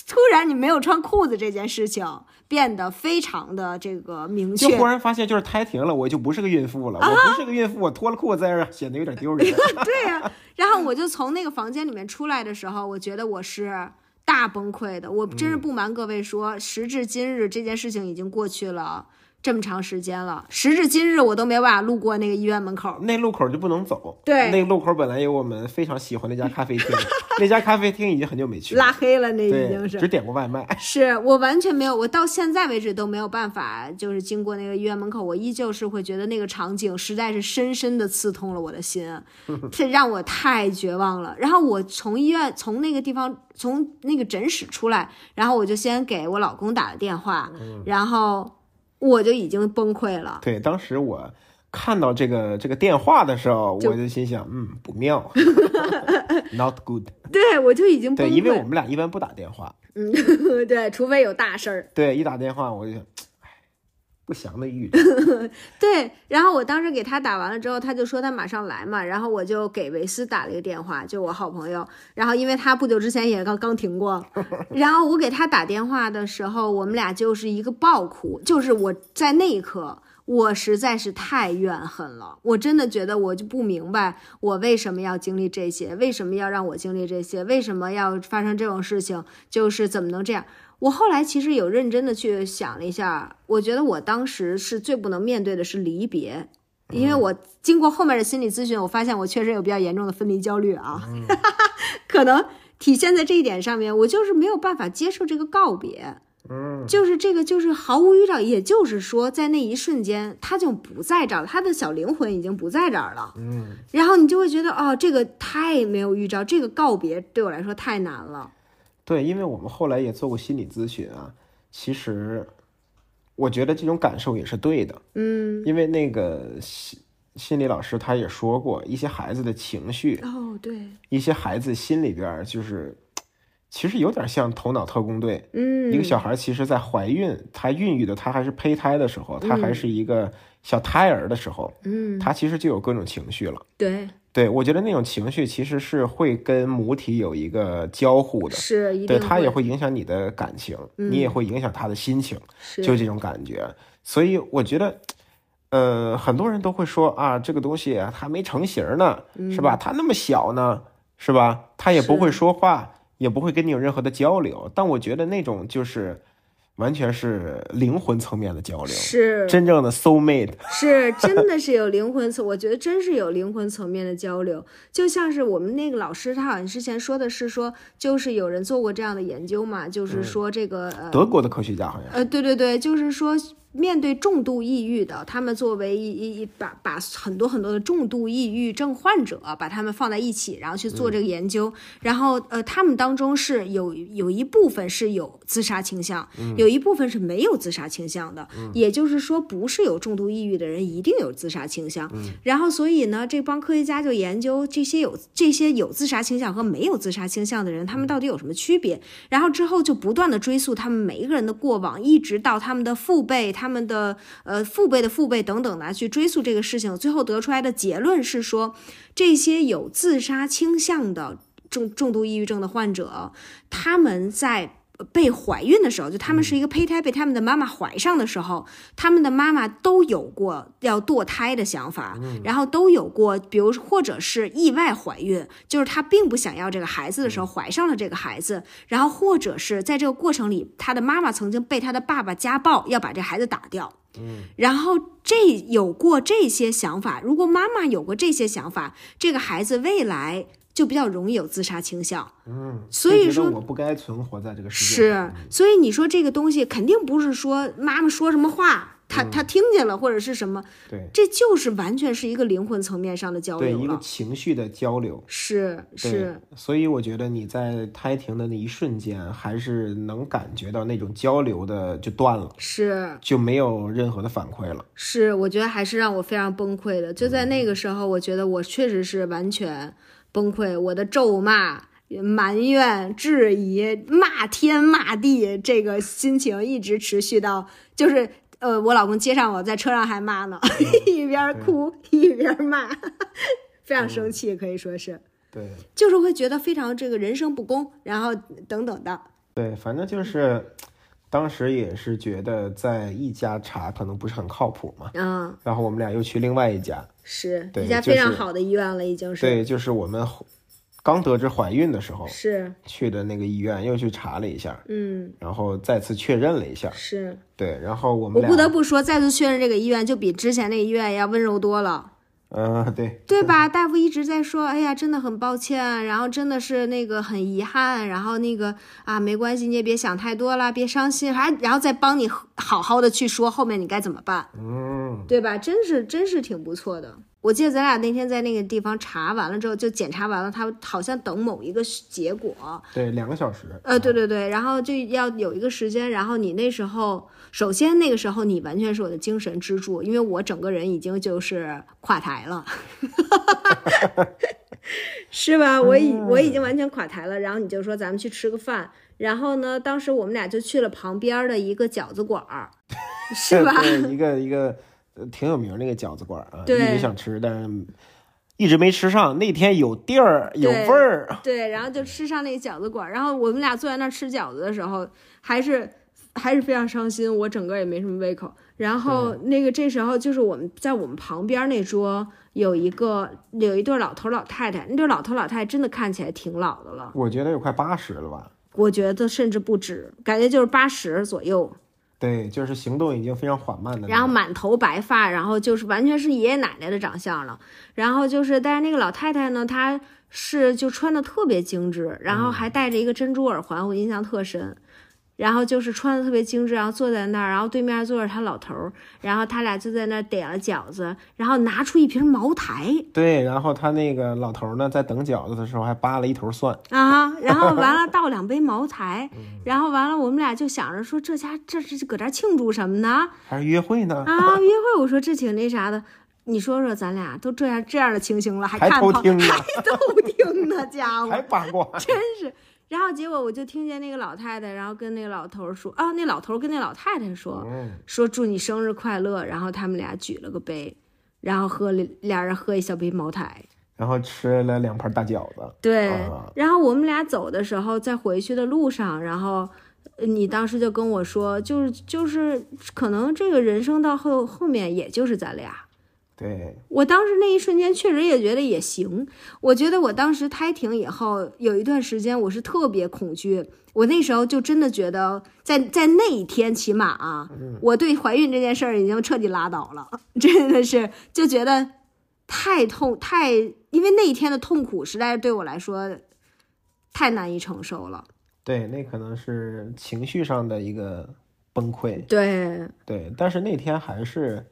突然你没有穿裤子这件事情变得非常的这个明确就忽。然发现就是胎停了，我就不是个孕妇了。我不是个孕妇，我脱了裤子在这儿显得有点丢人。对呀、然后我就从那个房间里面出来的时候，我觉得我是大崩溃的。我真是不瞒各位说，时至今日这件事情已经过去了这么长时间了，时至今日我都没有办法路过那个医院门口。那路口就不能走。对那路口本来有我们非常喜欢的一家咖啡厅，那家咖啡厅已经很久没去了，拉黑了，那已经，是只点过外卖。是我完全没有，我到现在为止都没有办法，就是经过那个医院门口，我依旧是会觉得那个场景实在是深深的刺痛了我的心，这让我太绝望了。然后我从医院从那个地方从那个诊室出来，然后我就先给我老公打了电话，然后我就已经崩溃了。对，当时我看到这个这个电话的时候，就我就心想，嗯，不妙，not good。对，我就已经崩溃对，因为我。们俩一般不打电话。嗯，对，除非有大事儿。对，一打电话我就不祥的预兆。对，然后我当时给他打完了之后，他就说他马上来嘛，然后我就给维斯打了一个电话，就我好朋友，然后因为他不久之前也刚刚停过，然后我给他打电话的时候，我们俩就是一个爆哭，就是我在那一刻。我实在是太怨恨了，我真的觉得我就不明白，我为什么要经历这些，为什么要让我经历这些，为什么要发生这种事情，就是怎么能这样？我后来其实有认真的去想了一下，我觉得我当时是最不能面对的是离别，因为我经过后面的心理咨询，我发现我确实有比较严重的分离焦虑啊，可能体现在这一点上面，我就是没有办法接受这个告别。嗯，就是这个，就是毫无预兆，也就是说，在那一瞬间，他就不在这儿了，他的小灵魂已经不在这儿了。嗯，然后你就会觉得，哦，这个太没有预兆，这个告别对我来说太难了。对，因为我们后来也做过心理咨询啊，其实我觉得这种感受也是对的，嗯，因为那个心心理老师他也说过，一些孩子的情绪，哦，对，一些孩子心里边就是，其实有点像头脑特工队。嗯，一个小孩其实，在怀孕，他孕育的他还是胚胎的时候，他还是一个小胎儿的时候，嗯，他其实就有各种情绪了。对，对我觉得那种情绪其实是会跟母体有一个交互的，是对它也会影响你的感情，你也会影响他的心情，是就这种感觉。所以我觉得，呃，很多人都会说啊，这个东西还没成型呢，是吧？它那么小呢，是吧？他也不会说话，也不会跟你有任何的交流。但我觉得那种就是完全是灵魂层面的交流，是真正的 soul mate。是，真的是有灵魂层，我觉得真是有灵魂层面的交流，就像是我们那个老师，他好像之前说的是说，就是有人做过这样的研究嘛，就是说这个、呃德国的科学家好像。呃，对对对，就是说，面对重度抑郁的，他们作为一一一把把很多很多的重度抑郁症患者，把他们放在一起，然后去做这个研究，然后呃，他们当中是有有一部分是有自杀倾向，有一部分是没有自杀倾向的，也就是说，不是有重度抑郁的人一定有自杀倾向。然后，所以呢，这帮科学家就研究这些有这些有自杀倾向和没有自杀倾向的人，他们到底有什么区别？然后之后就不断的追溯他们每一个人的过往，一直到他们的父辈、他们的呃父辈的父辈等等的去追溯这个事情，最后得出来的结论是说，这些有自杀倾向的重重度抑郁症的患者，他们在。被怀孕的时候，就他们是一个胚胎被他们的妈妈怀上的时候，他们的妈妈都有过要堕胎的想法，然后都有过，比如或者是意外怀孕，就是她并不想要这个孩子的时候怀上了这个孩子，然后或者是在这个过程里，她的妈妈曾经被她的爸爸家暴，要把这孩子打掉。嗯。然后这有过这些想法，如果妈妈有过这些想法，这个孩子未来就比较容易有自杀倾向。嗯，所以说我不该存活在这个世界是上。，所以你说这个东西肯定不是说妈妈说什么话，他他听见了或者是什么，对这就是完全是一个灵魂层面上的交流对，一个。情绪的交流。是是，所以我觉得你在胎停的那一瞬间，还是能感觉到那种交流的就断了，是就没有任何的反馈了。是，我觉得还是让我非常崩溃的。就在嗯那个时候，我觉得我确实是完全崩溃，我的咒骂。埋怨、质疑、骂天骂地，这个心情一直持续到，就是呃，我老公接上我在车上还骂呢，一边哭一边骂，非常生气，可以说是，对。就是会觉得非常这个人生不公，然后等等的，对，反正就是当时也是觉得在一家查可能不是很靠谱嘛，嗯，然后我们俩又去另外一家，是对一家非常好的医院了，已经是，对，就是我们刚得知怀孕的时候是，去的那个医院，又去查了一下，嗯，然后再次确认了一下，是。对，然后我们我，不得不说，再次确认这个医院就比之前那个医院要温柔多了，嗯、对，对吧？大夫一直在说，哎呀，真的很抱歉，然后真的是那个很遗憾，然后那个啊，没关系，你也别想太多了，别伤心，还然后再帮你好好的去说后面你该怎么办，嗯，对吧？真是真是挺不错的。我记得咱俩那天在那个地方查完了之后，就检查完了，他好像等某一个结果，对，两个小时，呃，对对对，然后就要有一个时间，然后你那时候，首先那个时候你完全是我的精神支柱，因为我整个人已经就是垮台了，是吧？我已我已经完全垮台了，然后你就说咱们去吃个饭，然后呢，当时我们俩就去了旁边的一个饺子馆儿，是吧？对，一个一个呃挺有名儿那个饺子馆儿啊，一直想吃，但是一直没吃上。那天有地儿有味儿，对，然后就吃上那个饺子馆儿，然后我们俩坐在那儿吃饺子的时候，还是还是非常伤心，我整个也没什么胃口。然后那个这时候就是我们在我们旁边那桌有一个有一对老头老太太，那对老头老太太真的看起来挺老的了，我觉得有快八十了吧。我觉得甚至不止，感觉就是八十左右。对，就是行动已经非常缓慢的。然后满头白发，然后就是完全是爷爷奶奶的长相了。然后就是，但是那个老太太呢，她是就穿的特别精致，然后还戴着一个珍珠耳环，我印象特深。然后就是穿的特别精致，然后坐在那儿，然后对面坐着他老头儿，然后他俩就在那儿点了饺子，然后拿出一瓶茅台对，然后他那个老头儿呢，在等饺子的时候还扒了一头蒜。啊，然后完了倒两杯茅台，然后完了我们俩就想着说这家这是搁这儿庆祝什么呢？还是约会呢？啊，约会，我说这挺那啥的。你说说，咱俩都这样这样的情形了，还还看听呢，还偷听呢，家伙还，八卦。真是。然后结果我就听见那个老太太，然后跟那个老头儿说，啊，那老头儿跟那老太太说，嗯，说祝你生日快乐。然后他们俩举了个杯，然后喝了俩人喝一小杯茅台。然后吃了两盘大饺子。对，啊然后我们俩走的时候，在回去的路上，然后呃你当时就跟我说，就是就是可能这个人生到后后面，也就是咱俩。对，我当时那一瞬间确实也觉得也行。我觉得我当时胎停以后有一段时间我是特别恐惧，我那时候就真的觉得在在那一天起码啊，我对怀孕这件事儿已经彻底拉倒了，真的是就觉得太痛太，因为那一天的痛苦实在是对我来说太难以承受了。对，那可能是情绪上的一个崩溃。对，对，但是那天还是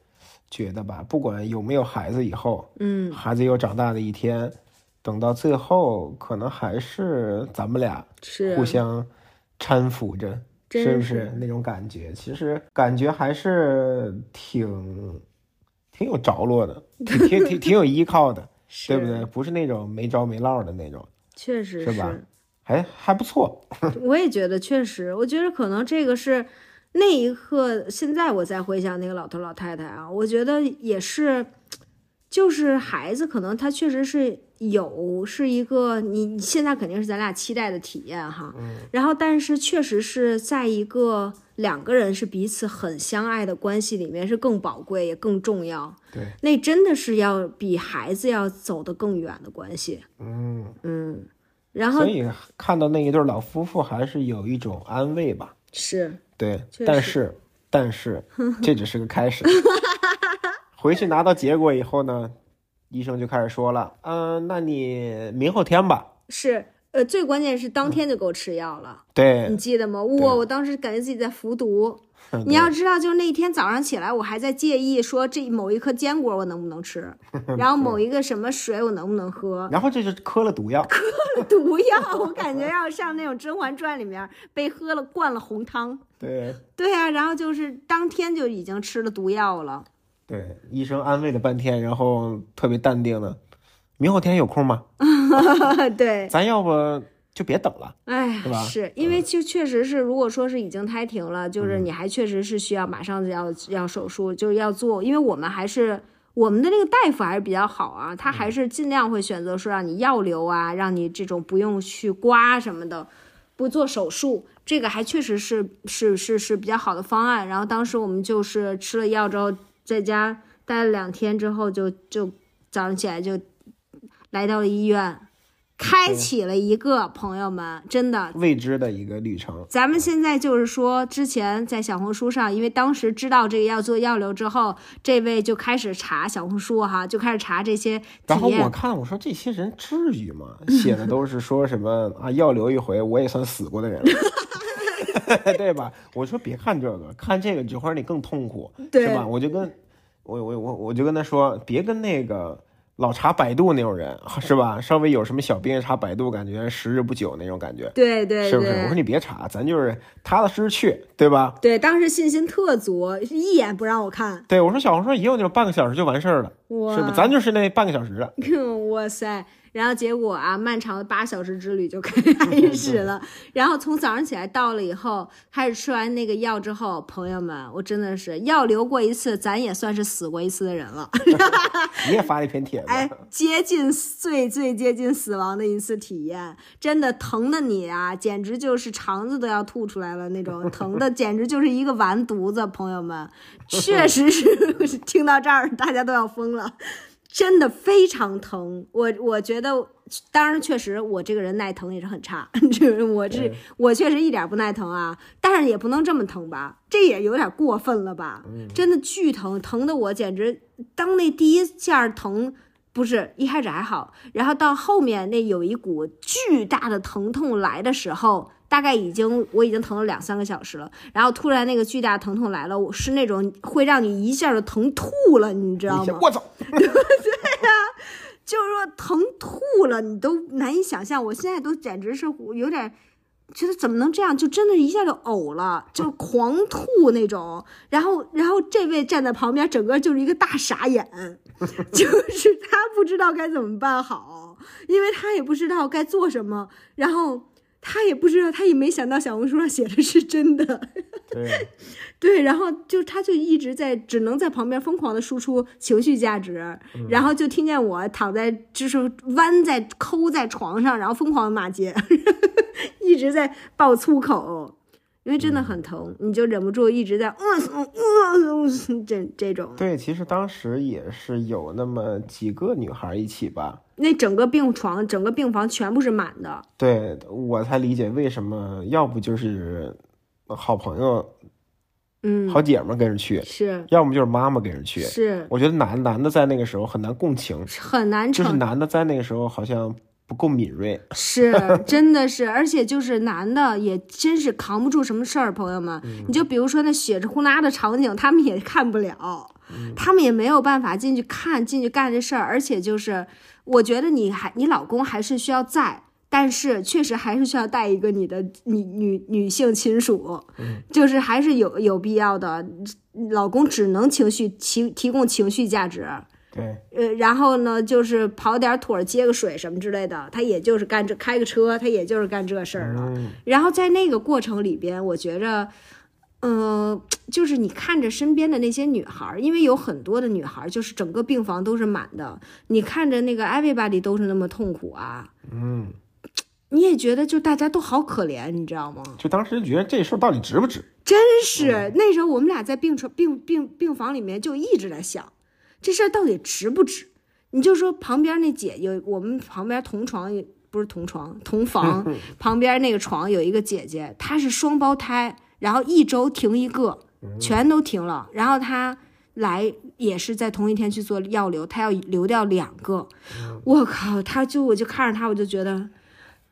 觉得吧，不管有没有孩子，以后嗯，孩子有长大的一天，等到最后，可能还是咱们俩是互相搀扶着，真是不是是那种感觉？其实感觉还是挺挺有着落的，挺挺挺挺有依靠的，对不对？？不是那种没着没落的那种，确实是吧还还不错。我也觉得确实，我觉得可能这个是那一刻，现在我再回想那个老头老太太啊，我觉得也是，就是孩子可能他确实是有是一个你你现在肯定是咱俩期待的体验哈，然后但是确实是在一个两个人是彼此很相爱的关系里面是更宝贵也更重要，对，那真的是要比孩子要走得更远的关系，嗯，嗯，然后所以看到那一对老夫妇，还是有一种安慰吧。是对，但是但是 这只是个开始。回去拿到结果以后呢，医生就开始说了，嗯、那你明后天吧。是，呃，最关键是当天就给我吃药了，对你，记得吗？哇，我当时感觉自己在服毒。你要知道，就是那天早上起来，我还在介意说这某一颗坚果我能不能吃，然后某一个什么水我能不能喝，然后这就磕了毒药。磕了毒药，我感觉要像那种《甄嬛传》里面被喝了灌了红汤。对对啊，然后就是当天就已经吃了毒药了。对，医生安慰了半天，然后特别淡定的，明后天有空吗？对，咱要不就别等了。哎是吧，是因为就确实是，如果说是已经胎停了，嗯就是你还确实是需要马上就要要手术，就是要做，因为我们还是我们的那个大夫还是比较好啊，他嗯还是尽量会选择说让你药流啊，让你这种不用去刮什么的，不做手术，这个还确实是是是是比较好的方案。然后当时我们就是吃了药之后，在家待了两天之后就，就早上起来就来到了医院，开启了一个朋友们真的。未知的一个旅程。咱们现在就是说，之前在小红书上，因为当时知道这个要做药流之后，这位就开始查小红书哈，就开始查这些然后我。看我说这些人至于吗？写的都是说什么啊，药流一回，我也算死过的人了，对吧？我说别看这个，看这个只会让你更痛苦，对是吧？我就跟我我我我就跟他说，别跟那个老查百度那种人，是吧？稍微有什么小病查百度，感觉时日不久那种感觉，对对是不是？我说你别查，咱就是踏踏实实去，对吧？对，当时信心特足，一眼不让我看。对我说小红书也有那种半个小时就完事儿了，是不？咱就是那半个小时的，哇塞！然后结果啊，漫长的八小时之旅就 开始了。然后从早上起来到了以后，开始吃完那个药之后，朋友们，我真的是药流过一次，咱也算是死过一次的人了。你也发了一篇帖子，哎，接近最最接近死亡的一次体验，真的疼的你啊，简直就是肠子都要吐出来了那种，疼的简直就是一个完犊子。朋友们，确实是听到这儿大家都要疯了，真的非常疼。我我觉得。当然，确实，我这个人耐疼也是很差。这我这我确实一点不耐疼啊，但是也不能这么疼吧，这也有点过分了吧？真的巨疼，疼的我简直当那第一下疼，不是一开始还好，然后到后面那有一股巨大的疼痛来的时候，大概已经我已经疼了两三个小时了，然后突然那个巨大疼痛来了，我是那种会让你一下就疼吐了，你知道吗？我操，就是说疼吐了，你都难以想象。我现在都简直是有点觉得怎么能这样，就真的一下就呕了，就是狂吐那种。然后，然后这位站在旁边，整个就是一个大傻眼，就是他不知道该怎么办好，因为他也不知道该做什么，然后。他也不知道，他也没想到小红书上写的是真的，对。对，然后就他就一直在，只能在旁边疯狂的输出情绪价值，然后就听见我躺在就是弯在抠在床上，然后疯狂的骂街，一直在爆粗口，因为真的很疼，你就忍不住一直在嗯嗯嗯嗯这这种。对，其实当时也是有那么几个女孩一起吧。那整个病床、整个病房全部是满的。对我才理解为什么，要不就是好朋友、嗯，好姐们儿跟着去，是要么就是妈妈跟着去。是我觉得男男的在那个时候很难共情，很难就是，男的在那个时候好像不够敏锐。是真的是，而且就是男的也真是扛不住什么事儿，朋友们，你就比如说那血着呼啦的场景，他们也看不了，他们也没有办法进去看，进去干这事儿，而且就是我觉得你还你老公还是需要在。但是确实还是需要带一个你的女女女性亲属，就是还是有有必要的。老公只能情绪提提供情绪价值，对，呃，然后呢，就是跑点腿儿接个水什么之类的，他也就是干这开个车，他也就是干这事儿了。嗯，然后在那个过程里边，我觉着，呃，就是你看着身边的那些女孩儿，因为有很多的女孩儿，就是整个病房都是满的，你看着那个 everybody 都是那么痛苦啊，嗯，你也觉得就大家都好可怜，你知道吗？就当时觉得这事儿到底值不值？真是，那时候我们俩在病床病病病房里面就一直在想，这事儿到底值不值？你就说旁边那姐有我们旁边同床不是同床同房 旁边那个床有一个姐姐，她是双胞胎，然后一周停一个，全都停了，然后他来也是在同一天去做药流，他要流掉两个，我靠，他就我就看着他我就觉得。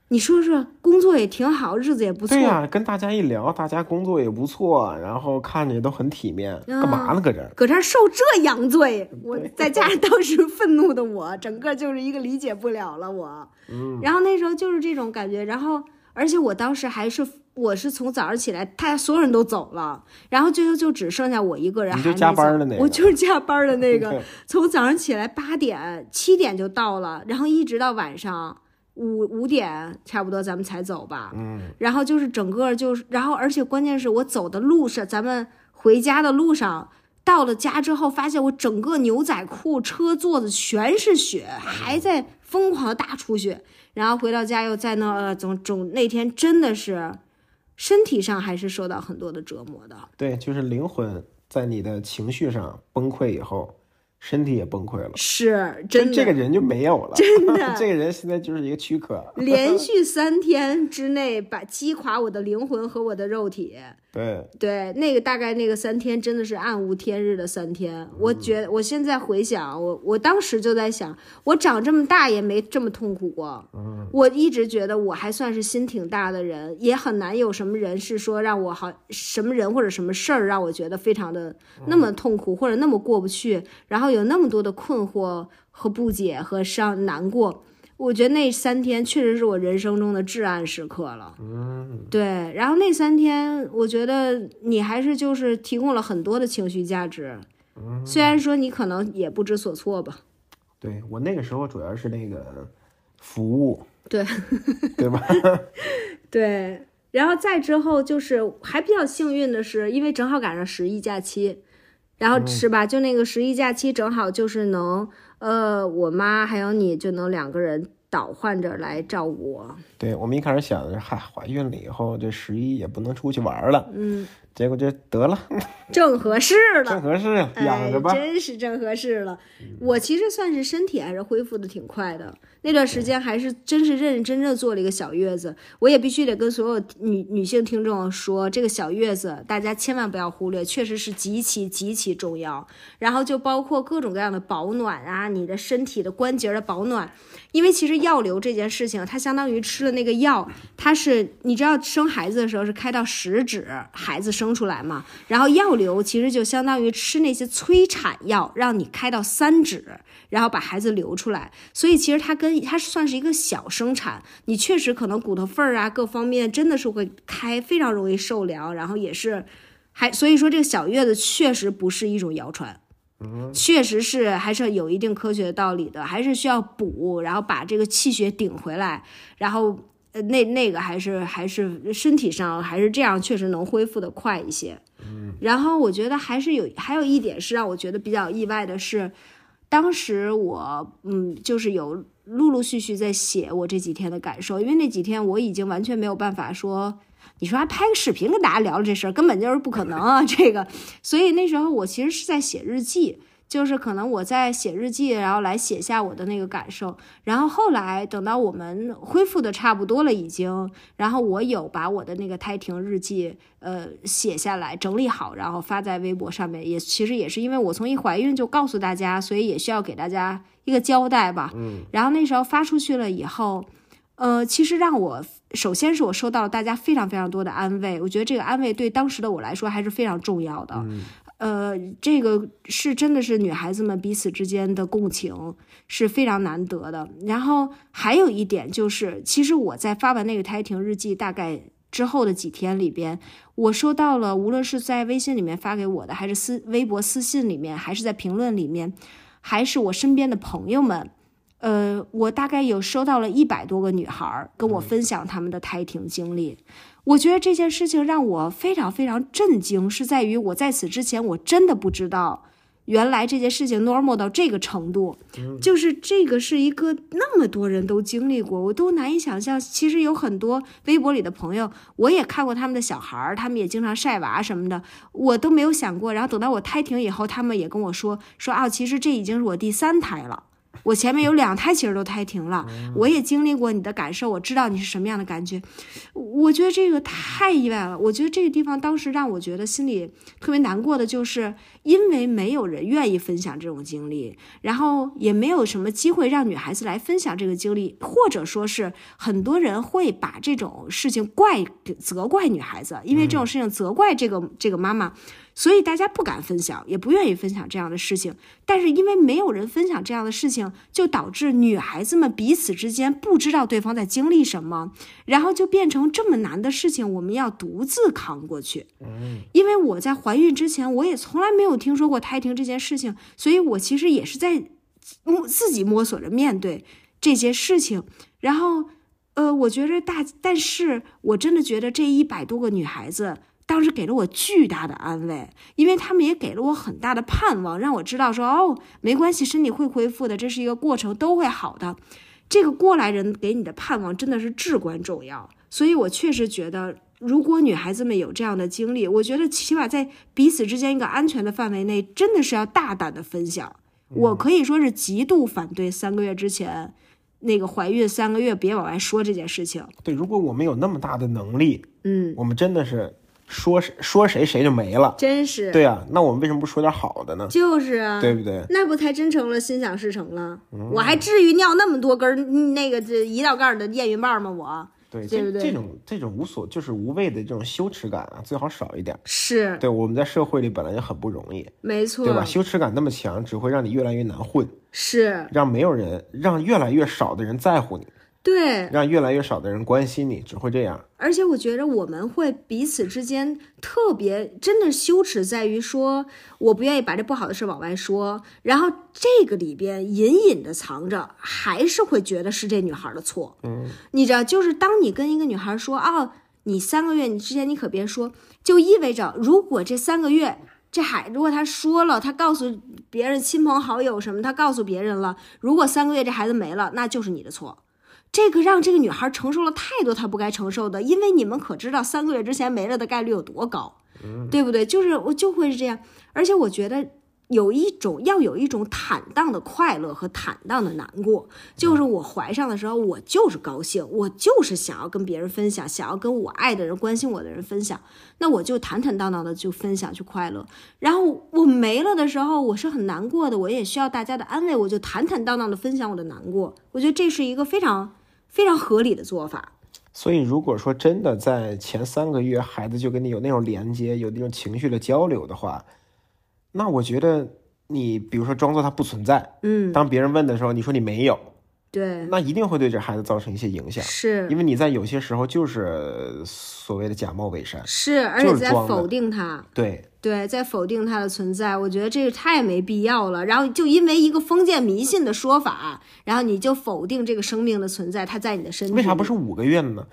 你说说，工作也挺好，日子也不错，对呀、跟大家一聊，大家工作也不错，然后看着也都很体面，干嘛呢？搁这儿？搁这儿受这洋罪，我再加上当时愤怒的我，整个就是一个理解不了了我。嗯，然后那时候就是这种感觉，然后而且我当时还是我是从早上起来，他所有人都走了，然后最后就只剩下我一个人还没走加班的那个我就是加班的那个，从早上起来八点七点就到了，然后一直到晚上五五点差不多咱们才走吧。嗯，然后就是整个就是，然后而且关键是我走的路上，咱们回家的路上，到了家之后，发现我整个牛仔裤、车座子全是血，还在疯狂的大出血。然后回到家又在那，呃总总那天真的是身体上还是受到很多的折磨的。对，就是灵魂在你的情绪上崩溃以后，身体也崩溃了，是真的，这个人就没有了。真的 这个人现在就是一个躯壳。连续三天之内把击垮我的灵魂和我的肉体。对，对，那个大概那个三天真的是暗无天日的三天。我觉得我现在回想，我我当时就在想，我长这么大也没这么痛苦过。我一直觉得我还算是心挺大的人，也很难有什么人是说让我好什么人或者什么事儿让我觉得非常的那么痛苦或者那么过不去，然后有那么多的困惑和不解和伤难过。我觉得那三天确实是我人生中的至暗时刻了。嗯，对，然后那三天，我觉得你还是就是提供了很多的情绪价值，虽然说你可能也不知所措吧。对我那个时候主要是那个服务，对 对吧？对，然后再之后就是还比较幸运的是，因为正好赶上十一假期，然后是吧？就那个十一假期正好就是能，呃，我妈还有你就能两个人倒换着来照顾我。对我们一开始想的是，嗨，怀孕了以后这十一也不能出去玩了，嗯，结果就得了，正合适了正。合适，养着吧。哎，真是正合适了。我其实算是身体还是恢复的挺快的，那段时间还是真是认认真真做了一个小月子。我也必须得跟所有女女性听众说，这个小月子大家千万不要忽略，确实是极其极其重要。然后就包括各种各样的保暖啊，你的身体的关节的保暖，因为其实药流这件事情，它相当于吃了那个药，它是你知道生孩子的时候是开到十指，孩子生出来嘛，然后药流其实就相当于吃那些催产药，让你开到三指，然后把孩子流出来。所以其实它跟它算是一个小生产，你确实可能骨头缝儿啊各方面真的是会开，非常容易受凉，然后也是还所以说这个小月子确实不是一种谣传。确实是还是有一定科学道理的，还是需要补，然后把这个气血顶回来，然后呃那那个还是还是身体上还是这样，确实能恢复的快一些。然后我觉得还是有还有一点是让我觉得比较意外的是，当时我嗯就是有陆陆续续在写我这几天的感受，因为那几天我已经完全没有办法说你说还拍个视频跟大家聊聊这事儿，根本就是不可能啊！这个，所以那时候我其实是在写日记。就是可能我在写日记，然后来写下我的那个感受，然后后来等到我们恢复的差不多了，已经，然后我有把我的那个胎停日记，呃，写下来整理好，然后发在微博上面。也其实也是因为我从一怀孕就告诉大家，所以也需要给大家一个交代吧。嗯。然后那时候发出去了以后，呃，其实让我首先是我收到了大家非常非常多的安慰，我觉得这个安慰对当时的我来说还是非常重要的。嗯。呃，这个是真的是女孩子们彼此之间的共情是非常难得的。然后还有一点就是，其实我在发完那个胎停日记大概之后的几天里边，我收到了，无论是在微信里面发给我的，还是私微博私信里面，还是在评论里面，还是我身边的朋友们，呃，我大概有收到了一百多个女孩跟我分享他们的胎停经历。我觉得这件事情让我非常非常震惊，是在于我在此之前我真的不知道，原来这件事情 normal 到这个程度，就是这个是一个那么多人都经历过，我都难以想象。其实有很多微博里的朋友，我也看过他们的小孩儿，他们也经常晒娃什么的，我都没有想过。然后等到我胎停以后，他们也跟我说说啊，其实这已经是我第三胎了。我前面有两胎，其实都胎停了。我也经历过你的感受，我知道你是什么样的感觉。我觉得这个太意外了。我觉得这个地方当时让我觉得心里特别难过的，就是因为没有人愿意分享这种经历，然后也没有什么机会让女孩子来分享这个经历，或者说是很多人会把这种事情怪责怪女孩子，因为这种事情责怪这个这个妈妈。所以大家不敢分享，也不愿意分享这样的事情。但是因为没有人分享这样的事情，就导致女孩子们彼此之间不知道对方在经历什么，然后就变成这么难的事情，我们要独自扛过去。嗯，因为我在怀孕之前，我也从来没有听说过胎停这件事情，所以我其实也是在摸自己摸索着面对这些事情。然后，呃，我觉得大，但是我真的觉得这一百多个女孩子。当时给了我巨大的安慰，因为他们也给了我很大的盼望，让我知道说哦，没关系，身体会恢复的，这是一个过程，都会好的。这个过来人给你的盼望真的是至关重要，所以我确实觉得，如果女孩子们有这样的经历，我觉得起码在彼此之间一个安全的范围内，真的是要大胆的分享。我可以说是极度反对三个月之前那个怀孕三个月别往外说这件事情。对，如果我们有那么大的能力，嗯，我们真的是。说谁说谁谁就没了，真是对啊，那我们为什么不说点好的呢？就是啊，对不对？那不才真成了心想事成了？我还至于尿那么多根那个这一道杠的验孕棒吗？我对对不对？这种这种无所就是无谓的这种羞耻感啊，最好少一点。是对我们在社会里本来就很不容易，没错，对吧？羞耻感那么强，只会让你越来越难混，是让没有人，让越来越少的人在乎你。对，让越来越少的人关心你，只会这样。而且我觉得我们会彼此之间特别真的羞耻，在于说我不愿意把这不好的事往外说，然后这个里边隐隐的藏着，还是会觉得是这女孩的错。嗯，你知道，就是当你跟一个女孩说啊，你三个月，你之前你可别说，就意味着如果这三个月这孩，如果他说了，他告诉别人亲朋好友什么，他告诉别人了，如果三个月这孩子没了，那就是你的错。这个让这个女孩承受了太多她不该承受的，因为你们可知道三个月之前没了的概率有多高，对不对？就是我就会是这样，而且我觉得有一种要有一种坦荡的快乐和坦荡的难过，就是我怀上的时候，我就是高兴，我就是想要跟别人分享，想要跟我爱的人、关心我的人分享，那我就坦坦荡荡的就分享去快乐。然后我没了的时候，我是很难过的，我也需要大家的安慰，我就坦坦荡荡的分享我的难过。我觉得这是一个非常。非常合理的做法。所以，如果说真的在前三个月孩子就跟你有那种连接、有那种情绪的交流的话，那我觉得你比如说装作他不存在，嗯，当别人问的时候，你说你没有，对，那一定会对这孩子造成一些影响，是因为你在有些时候就是所谓的假冒伪善，是，而且在否定他，对。对，在否定它的存在，我觉得这个太没必要了。然后就因为一个封建迷信的说法，然后你就否定这个生命的存在，它在你的身体。为啥不是五个月呢？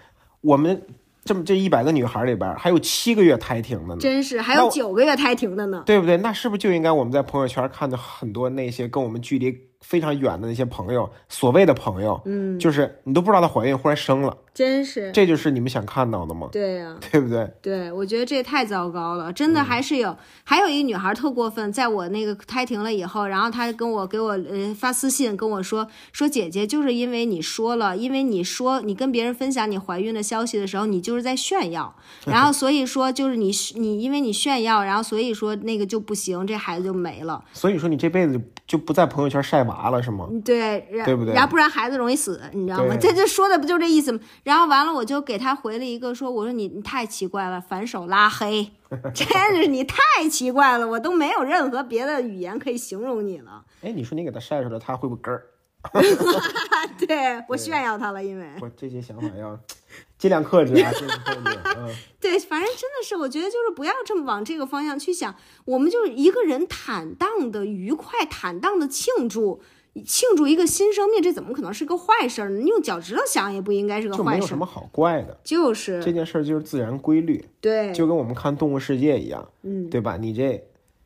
我们这么这一百个女孩里边，还有七个月胎停的呢。真是，还有九个月胎停的呢，对不对？那是不是就应该我们在朋友圈看到很多那些跟我们距离非常远的那些朋友，所谓的朋友，嗯，就是你都不知道她怀孕，忽然生了。真是。这就是你们想看到的吗？对呀、对不对？对，我觉得这也太糟糕了，真的还是有，还有一个女孩特过分，在我那个开庭了以后，然后她跟我给我呃发私信跟我说说姐姐，就是因为你说了，因为你说你跟别人分享你怀孕的消息的时候，你就是在炫耀，然后所以说就是你你因为你炫耀，然后所以说那个就不行，这孩子就没了，所以说你这辈子就就不在朋友圈晒娃了是吗？对，然对不对然后不然孩子容易死，你知道吗？这这说的不就这意思吗？然后完了，我就给他回了一个说，我说你你太奇怪了，反手拉黑，真是你太奇怪了，我都没有任何别的语言可以形容你了。哎，你说你给他晒出来，他会不会根儿？对我炫耀他了，因为我这些想法要尽量克制啊，尽量克制。嗯，对，反正真的是，我觉得就是不要这么往这个方向去想，我们就是一个人坦荡的、愉快、坦荡的庆祝。庆祝一个新生命，这怎么可能是个坏事儿呢？你用脚趾头想也不应该是个就没坏事儿。有什么好怪的，就是这件事儿就是自然规律，对，就跟我们看《动物世界》一样，嗯，对吧？你这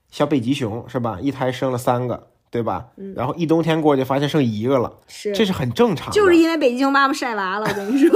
小北极熊是吧？一胎生了三个，对吧？然后一冬天过去，发现剩一个了，这是很正常的。就是因为北极熊妈妈晒娃了，我跟你说，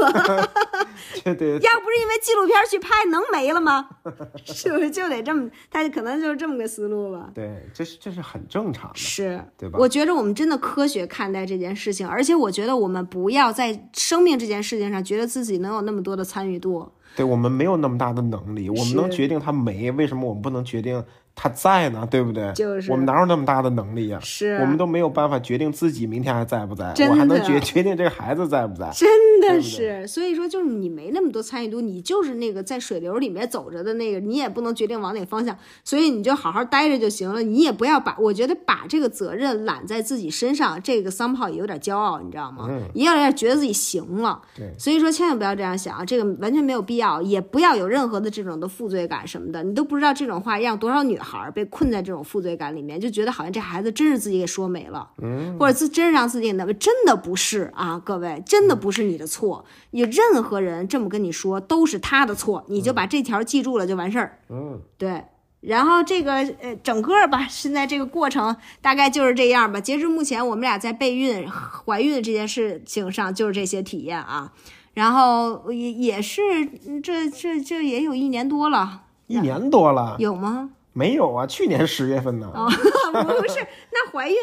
对对要不是因为纪录片去拍，能没了吗？是不是就得这么？他可能就是这么个思路吧。对，这是这是很正常的，是，对吧？我觉得我们真的科学看待这件事情，而且我觉得我们不要在生命这件事情上觉得自己能有那么多的参与度。对我们没有那么大的能力，我们能决定它没，为什么我们不能决定它在呢？对不对？就是我们哪有那么大的能力呀、是我们都没有办法决定自己明天还在不在，真我还能决 决定这个孩子在不在。真的是，所以说就是你没那么多参与度，你就是那个在水流里面走着的那个，你也不能决定往哪方向，所以你就好好待着就行了。你也不要把，我觉得把这个责任揽在自己身上，这个桑炮也有点骄傲，你知道吗？嗯也有点觉得自己行了。对所以说千万不要这样想啊，这个完全没有必要，也不要有任何的这种的负罪感什么的，你都不知道这种话让多少女孩儿被困在这种负罪感里面，就觉得好像这孩子真是自己给说没了，嗯，或者自真是让自己给那真的不是啊，各位，真的不是你的错，有任何人这么跟你说都是他的错，你就把这条记住了就完事儿，嗯，对。然后这个呃，整个吧，现在这个过程大概就是这样吧。截至目前，我们俩在备孕、怀孕这件事情上就是这些体验啊。然后也也是，嗯这这这也有一年多了，一年多了，有吗？没有啊？去年十月份呢。哦，不是，那怀孕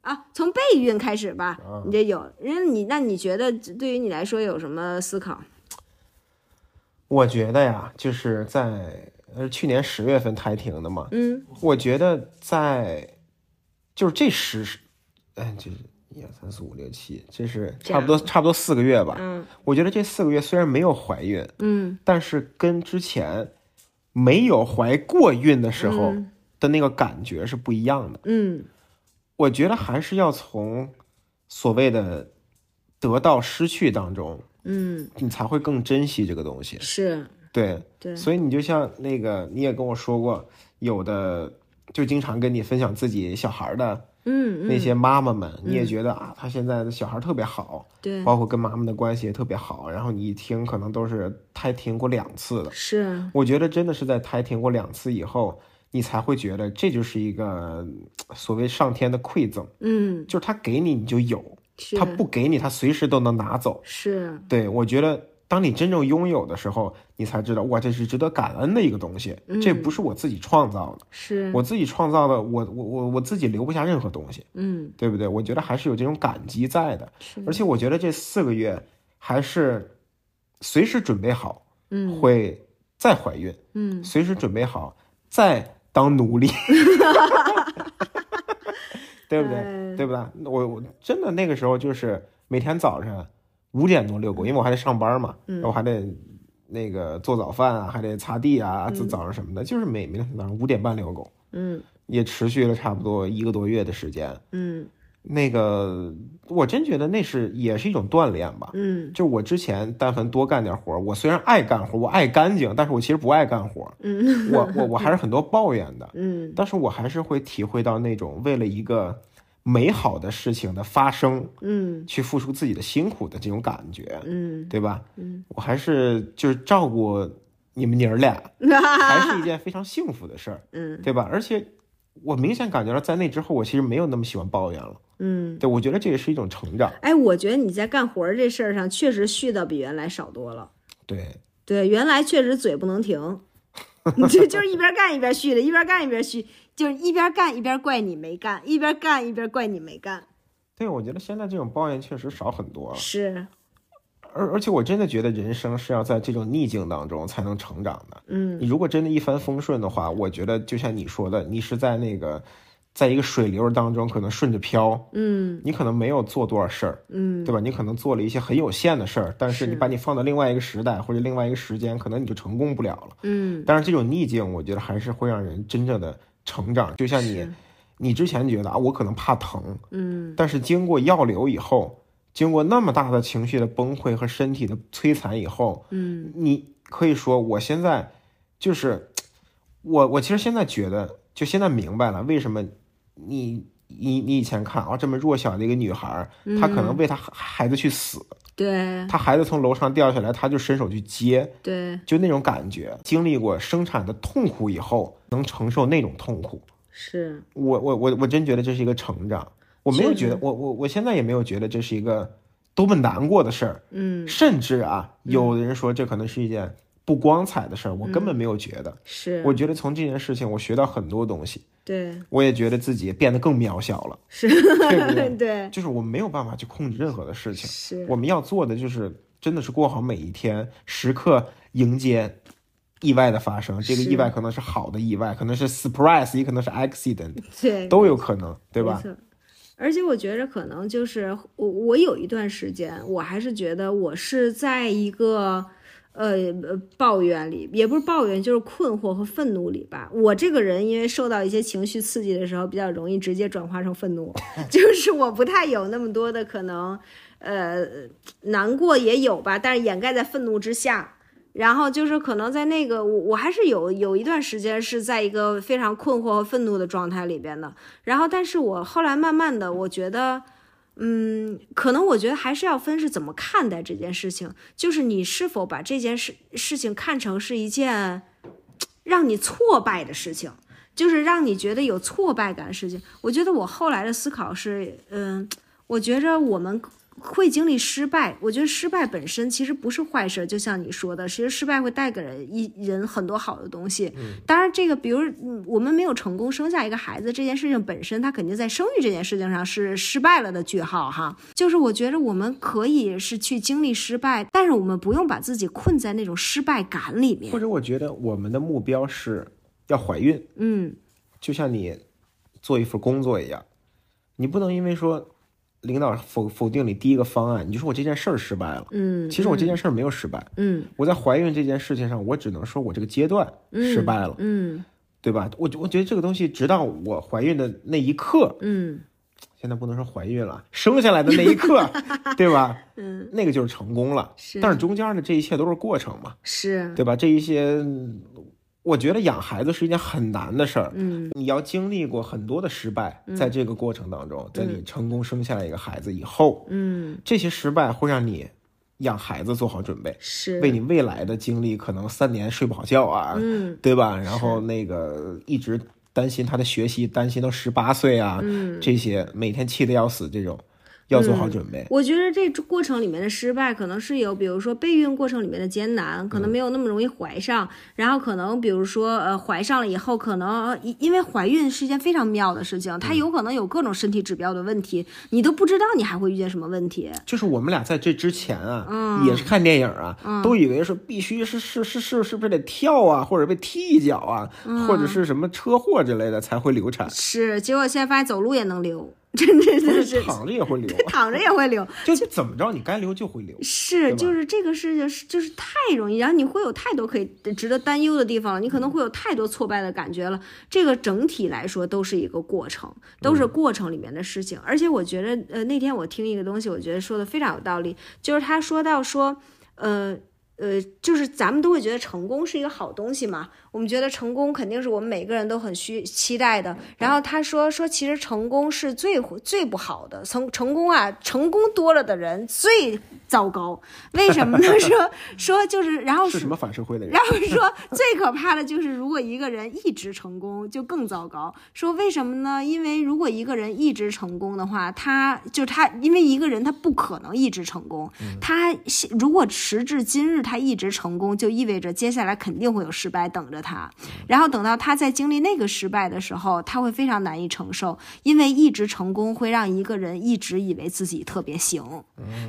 啊，从备孕开始吧，你这有人你那你觉得对于你来说有什么思考？我觉得呀，就是在呃去年十月份胎停的嘛，嗯我觉得在就是这十，哎，就是一二三四五六七，这是差不多差不多四个月吧。嗯我觉得这四个月虽然没有怀孕，嗯但是跟之前没有怀过孕的时候嗯。的那个感觉是不一样的。嗯。我觉得还是要从所谓的得到失去当中，嗯，你才会更珍惜这个东西。是。对，对，所以你就像那个，你也跟我说过，有的就经常跟你分享自己小孩的嗯嗯那些妈妈们，你也觉得啊，他现在的小孩特别好，对包括跟妈妈的关系也特别好。然后你一听，可能都是胎停过两次的。是我觉得真的是在胎停过两次以后，你才会觉得这就是一个呃所谓上天的馈赠，嗯就是他给你你就有，他不给你他随时都能拿走。是对我觉得，当你真正拥有的时候，你才知道哇，这是值得感恩的一个东西，这不是我自己创造的，是。我自己创造的，我我我我自己留不下任何东西，嗯。对不对？我觉得还是有这种感激在的，是。而且我觉得这四个月还是随时准备好嗯。会再怀孕，嗯。随时准备好再当奴隶，对不对？哎。对不对？我我真的那个时候就是每天早上五点多遛狗，因为我还得上班嘛，嗯。然后我还得那个做早饭啊，还得擦地啊，早早上什么的，就是每每天早上五点半遛狗，嗯。也持续了差不多一个多月的时间。嗯。那个我真觉得那是也是一种锻炼吧。嗯。就我之前但凡多干点活儿，我虽然爱干活，我爱干净，但是我其实不爱干活，嗯。我我我还是很多抱怨的。嗯。但是我还是会体会到那种为了一个美好的事情的发生，嗯去付出自己的辛苦的这种感觉，嗯对吧？嗯，我还是就是照顾你们娘儿俩，还是一件非常幸福的事儿，嗯对吧？而且我明显感觉到在那之后，我其实没有那么喜欢抱怨了。嗯，对，我觉得这也是一种成长。哎，我觉得你在干活这事儿上确实絮叨比原来少多了。对，对，原来确实嘴不能停，就就是一边干一边絮的，一边干一边絮，就是一边干一边怪你没干，一边干一边怪你没干。对，我觉得现在这种抱怨确实少很多了。是，而而且我真的觉得人生是要在这种逆境当中才能成长的。嗯，你如果真的一帆风顺的话，我觉得就像你说的，你是在那个，在一个水流当中可能顺着漂，嗯你可能没有做多少事儿，嗯，对吧？你可能做了一些很有限的事儿，但是你把你放到另外一个时代或者另外一个时间，可能你就成功不了了。嗯，但是这种逆境，我觉得还是会让人真正的成长。就像你，你之前觉得啊，我可能怕疼，嗯。但是经过药流以后，经过那么大的情绪的崩溃和身体的摧残以后，嗯。你可以说我现在就是我，我其实现在觉得，就现在明白了为什么你你你以前看啊这么弱小的一个女孩儿，她可能为她孩子去死，对。她孩子从楼上掉下来，她就伸手去接，对。就那种感觉。经历过生产的痛苦以后，能承受那种痛苦，是，我我我我真觉得这是一个成长。我没有觉得，我我我现在也没有觉得这是一个多么难过的事儿，嗯。甚至啊，有的人说这可能是一件不光彩的事儿，我根本没有觉得。是，我觉得从这件事情我学到很多东西，对。我也觉得自己变得更渺小了，是，对不对？对。就是我没有办法去控制任何的事情，是，我们要做的就是真的是过好每一天，时刻迎接。意外的发生，这个意外可能是好的意外，可能是 surprise，也可能是 accident，对都有可能，对吧？而且我觉着可能就是我，我有一段时间，我还是觉得我是在一个呃呃抱怨里，也不是抱怨，就是困惑和愤怒里吧。我这个人因为受到一些情绪刺激的时候，比较容易直接转化成愤怒，就是我不太有那么多的可能，呃，难过也有吧，但是掩盖在愤怒之下。然后就是可能在那个我我还是有有一段时间是在一个非常困惑和愤怒的状态里边的，然后但是我后来慢慢的我觉得，嗯，可能我觉得还是要分是怎么看待这件事情，就是你是否把这件事事情看成是一件让你挫败的事情，就是让你觉得有挫败感的事情。我觉得我后来的思考是，嗯，我觉着我们会经历失败，我觉得失败本身其实不是坏事，就像你说的，其实失败会带给人一人很多好的东西。当然，这个比如嗯我们没有成功生下一个孩子这件事情本身，它肯定在生育这件事情上是失败了的句号哈。就是我觉得我们可以是去经历失败，但是我们不用把自己困在那种失败感里面或。者我觉得我们的目标是要怀孕，嗯，就像你做一份工作一样，你不能因为说领导否否定你第一个方案，你就说我这件事儿失败了。嗯，其实我这件事儿没有失败，嗯我在怀孕这件事情上，我只能说我这个阶段失败了，嗯对吧？我我觉得这个东西，直到我怀孕的那一刻，嗯现在不能说怀孕了，生下来的那一刻，对吧？嗯，那个就是成功了。是但是中间的这一切都是过程嘛，是，对吧？这一些，嗯我觉得养孩子是一件很难的事儿。嗯。你要经历过很多的失败，在这个过程当中，在你成功生下来一个孩子以后，嗯。这些失败会让你养孩子做好准备，是，为你未来的经历可能三年睡不好觉啊，嗯。对吧？然后那个一直担心他的学习，担心到十八岁啊，嗯。这些每天气得要死，这种要做好准备。我觉得这过程里面的失败，可能是有，比如说备孕过程里面的艰难，可能没有那么容易怀上，然后可能比如说呃怀上了以后，可能呃因因为怀孕是一件非常妙的事情，它有可能有各种身体指标的问题，你都不知道你还会遇见什么问题。就是我们俩在这之前啊，嗯。也是看电影啊，都以为说必须是是是是是不是得跳啊，或者被踢一脚啊，嗯。或者是什么车祸之类的才会流产，是，结果现在发现走路也能流，真的是 躺着也会流，躺着也会流。就怎么着你该流就会流。是，就是这个事情是就是太容易，然后你会有太多可以值得担忧的地方了，你可能会有太多挫败的感觉了。这个整体来说都是一个过程，都是过程里面的事情。而且我觉得，呃，那天我听一个东西，我觉得说的非常有道理，就是他说到说，呃。呃，就是咱们都会觉得成功是一个好东西嘛，我们觉得成功肯定是我们每个人都很需期待的。然后他说说，其实成功是最最不好的，成成功啊，成功多了的人最糟糕。为什么呢？说说就是，然后是什么反社会的人然？后说 最可怕的就是，如果一个人一直成功，就更糟糕。说为什么呢？因为如果一个人一直成功的话，他就他，因为一个人他不可能一直成功。他如果时至今日他一直成功，就意味着接下来肯定会有失败等着他。然后等到他在经历那个失败的时候，他会非常难以承受，因为一直成功会让一个人一直以为自己特别行。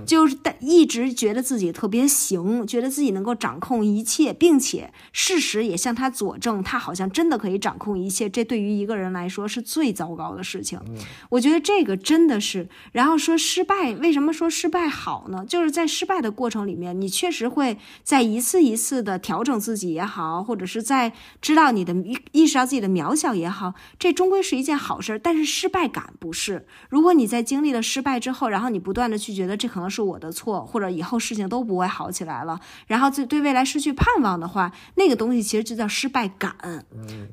就是但一直觉得自己特别行，觉得自己能够掌控一切，并且事实也向他佐证，他好像真的可以掌控一切。这对于一个人来说是最糟糕的事情。我觉得这个真的是。然后说失败，为什么说失败好呢？就是在失败的过程里面，你确实会在一次一次的调整自己也好，或者是在知道你的意意识到自己的渺小也好，这终归是一件好事儿。但是失败感不是。如果你在经历了失败之后，然后你不断的去觉得这可能是我的错，或者以后事情都不会好起来了，然后对对未来失去盼望的话，那个东西其实就叫失败感。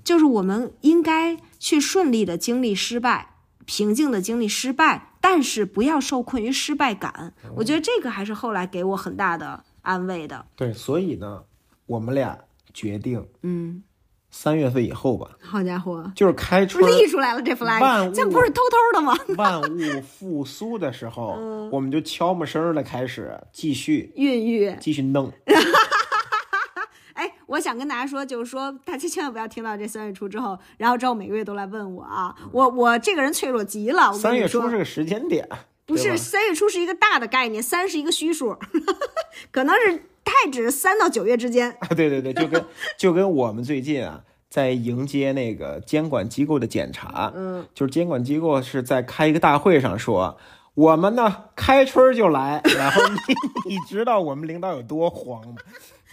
就是我们应该去顺利的经历失败，平静的经历失败，但是不要受困于失败感。我觉得这个还是后来给我很大的安慰的。对，所以呢，我们俩决定嗯，三月份以后吧，好家伙，就是开春立出来了这 flag，物这不是偷偷的吗？万物复苏的时候，嗯我们就悄没声的开始继续孕育，继续弄。哎，我想跟大家说，就是说，大家千万不要听到这三月初之后，然后之后每个月都来问我啊，我我这个人脆弱极了。三月初是个时间点，不是三月初是一个大的概念，三是一个虚数，可能是太指三到九月之间。对对对，就跟 就跟我们最近啊，在迎接那个监管机构的检查，嗯，就是监管机构是在开一个大会上说，我们呢开春儿就来，然后你 你知道我们领导有多慌吗？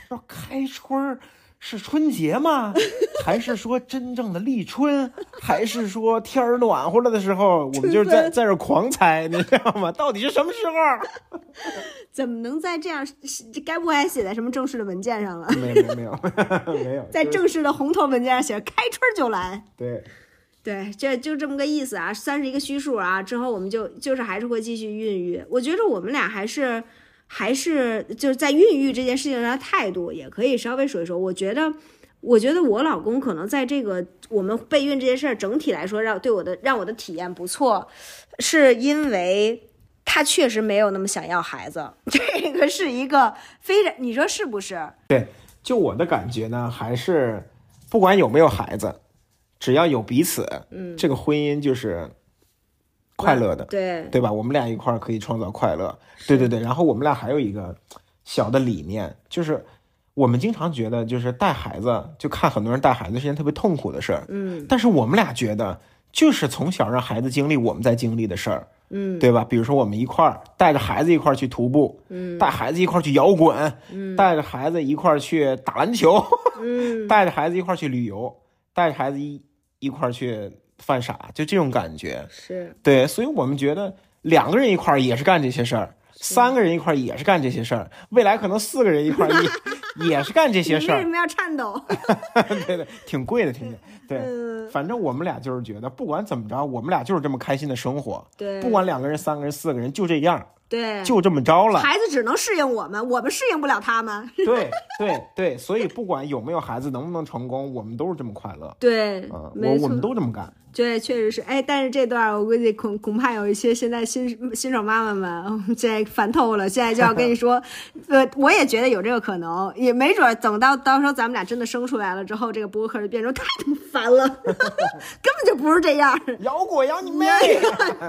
说开春儿是春节吗？还是说真正的立春？还是说天儿暖和了的时候，我们就是在在这儿狂猜，你知道吗？到底是什么时候？怎么能在这样？这该不会还写在什么正式的文件上了？没有没有没有没有，在正式的红头文件上写“开春就来对。”。对，这就这么个意思啊。算是一个虚数啊，之后我们就就是还是会继续孕育。我觉得我们俩还是还是就是在孕育这件事情上的态度，也可以稍微说一说。我觉得。我觉得我老公可能在这个我们备孕这件事儿整体来说，让对我的让我的体验不错，是因为他确实没有那么想要孩子，这个是一个非常你说是不是？对，就我的感觉呢，还是不管有没有孩子，只要有彼此，嗯，这个婚姻就是快乐的，对，对吧？我们俩一块儿可以创造快乐，对对对。然后我们俩还有一个小的理念，就是我们经常觉得，就是带孩子，就看很多人带孩子是件特别痛苦的事儿，嗯。但是我们俩觉得，就是从小让孩子经历我们在经历的事儿，嗯。对吧？比如说我们一块儿带着孩子一块儿去徒步，嗯。带孩子一块儿去摇滚，嗯。带着孩子一块儿去打篮球，嗯。带着孩子一块儿去旅游，带着孩子一一块儿去犯傻，就这种感觉。是对，所以我们觉得两个人一块儿也是干这些事儿，三个人一块儿也是干这些事儿，未来可能四个人一块儿也 也是干这些事儿。为什么要颤抖？对对，挺贵的，挺对。嗯，反正我们俩就是觉得，不管怎么着，我们俩就是这么开心的生活。对，不管两个人、三个人、四个人，就这样，对，就这么着了。孩子只能适应我们，我们适应不了他们。对对对，所以不管有没有孩子，能不能成功，我们都是这么快乐。对啊，我没我们都这么干。对，确实是。哎，但是这段儿我估计恐恐怕有一些现在新新手妈妈们现在烦透了，现在就要跟你说，呃，我也觉得有这个可能，也没准儿等到到时候咱们俩真的生出来了之后，这个播客就变成太他妈烦了，根本就不是这样。摇滚摇你妹！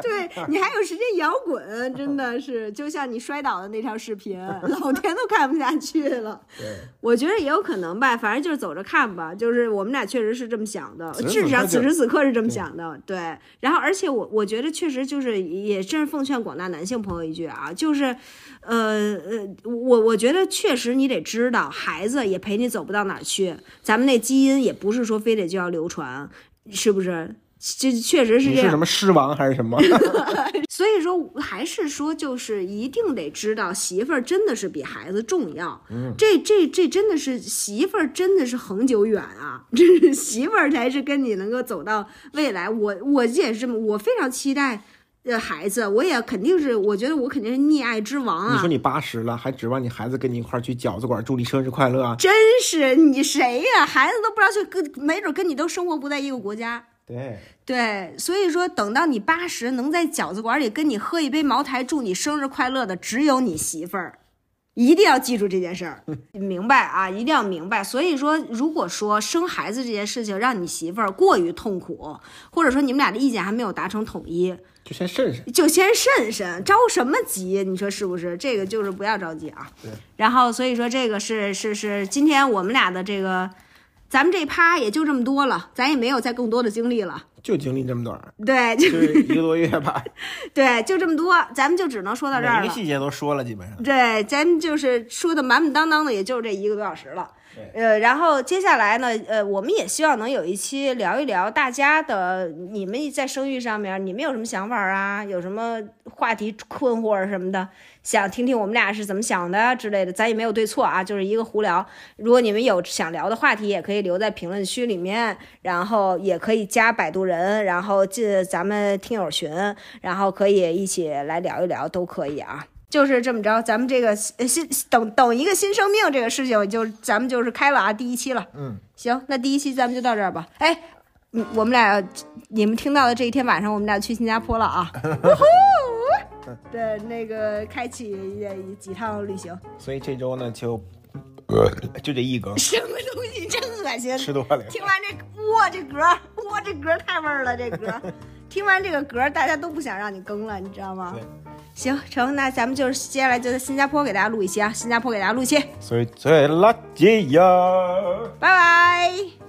对你还有时间摇滚，真的是就像你摔倒的那条视频，老天都看不下去了。对，我觉得也有可能吧，反正就是走着看吧。就是我们俩确实是这么想的，至少此时此刻是这么想的。对，然后而且我我觉得确实就是也真是奉劝广大男性朋友一句啊，就是，呃呃，我我觉得确实你得知道，孩子也陪你走不到哪儿去，咱们那基因也不是说非得就要流传，是不是？这确实是这是什。么狮王还是什么？所以说，还是说，就是一定得知道，媳妇儿真的是比孩子重要。嗯，这这这真的是媳妇儿，真的是恒久远啊！这是媳妇儿才是跟你能够走到未来。我我也是这么，我非常期待。呃，孩子，我也肯定是，我觉得我肯定是溺爱之王啊！你说你八十了，还指望你孩子跟你一块儿去饺子馆祝你生日快乐啊？真是你谁呀、孩子都不知道去跟，没准跟你都生活不在一个国家。对，对，所以说等到你八十，能在饺子馆里跟你喝一杯茅台，祝你生日快乐的，只有你媳妇儿。一定要记住这件事儿，明白啊？一定要明白。所以说，如果说生孩子这件事情让你媳妇儿过于痛苦，或者说你们俩的意见还没有达成统一，就先慎慎。就先慎慎，着什么急？你说是不是？这个就是不要着急啊。对。然后，所以说这个是是是，今天我们俩的这个，咱们这趴也就这么多了，咱也没有再更多的经历了。就经历这么短儿，对，就就是一个多月吧，对，就这么多，咱们就只能说到这儿了。每个细节都说了，基本上。对，咱就是说的满满当当的，也就是这一个多小时了。呃，然后接下来呢，呃，我们也希望能有一期聊一聊大家的，你们在生育上面，你们有什么想法啊？有什么话题困惑什么的，想听听我们俩是怎么想的之类的，咱也没有对错啊，就是一个胡聊。如果你们有想聊的话题，也可以留在评论区里面，然后也可以加摆渡人，然后进咱们听友群，然后可以一起来聊一聊，都可以啊。就是这么着，咱们这个呃新等等一个新生命这个事情就，咱们就是开了啊，第一期了。嗯，行，那第一期咱们就到这儿吧。哎，嗯，我们俩你们听到的这一天晚上，我们俩去新加坡了啊。对，那个开启呃几趟旅行，所以这周呢，就就这一更，什么东西真恶心。吃多了。听完这哇这歌儿，哇这歌儿太味儿了，这歌儿。听完这个歌，大家都不想让你更了，你知道吗对？行，成，那咱们就是接下来就在新加坡给大家录一期啊，新加坡给大家录一期，所以最垃圾呀。拜拜。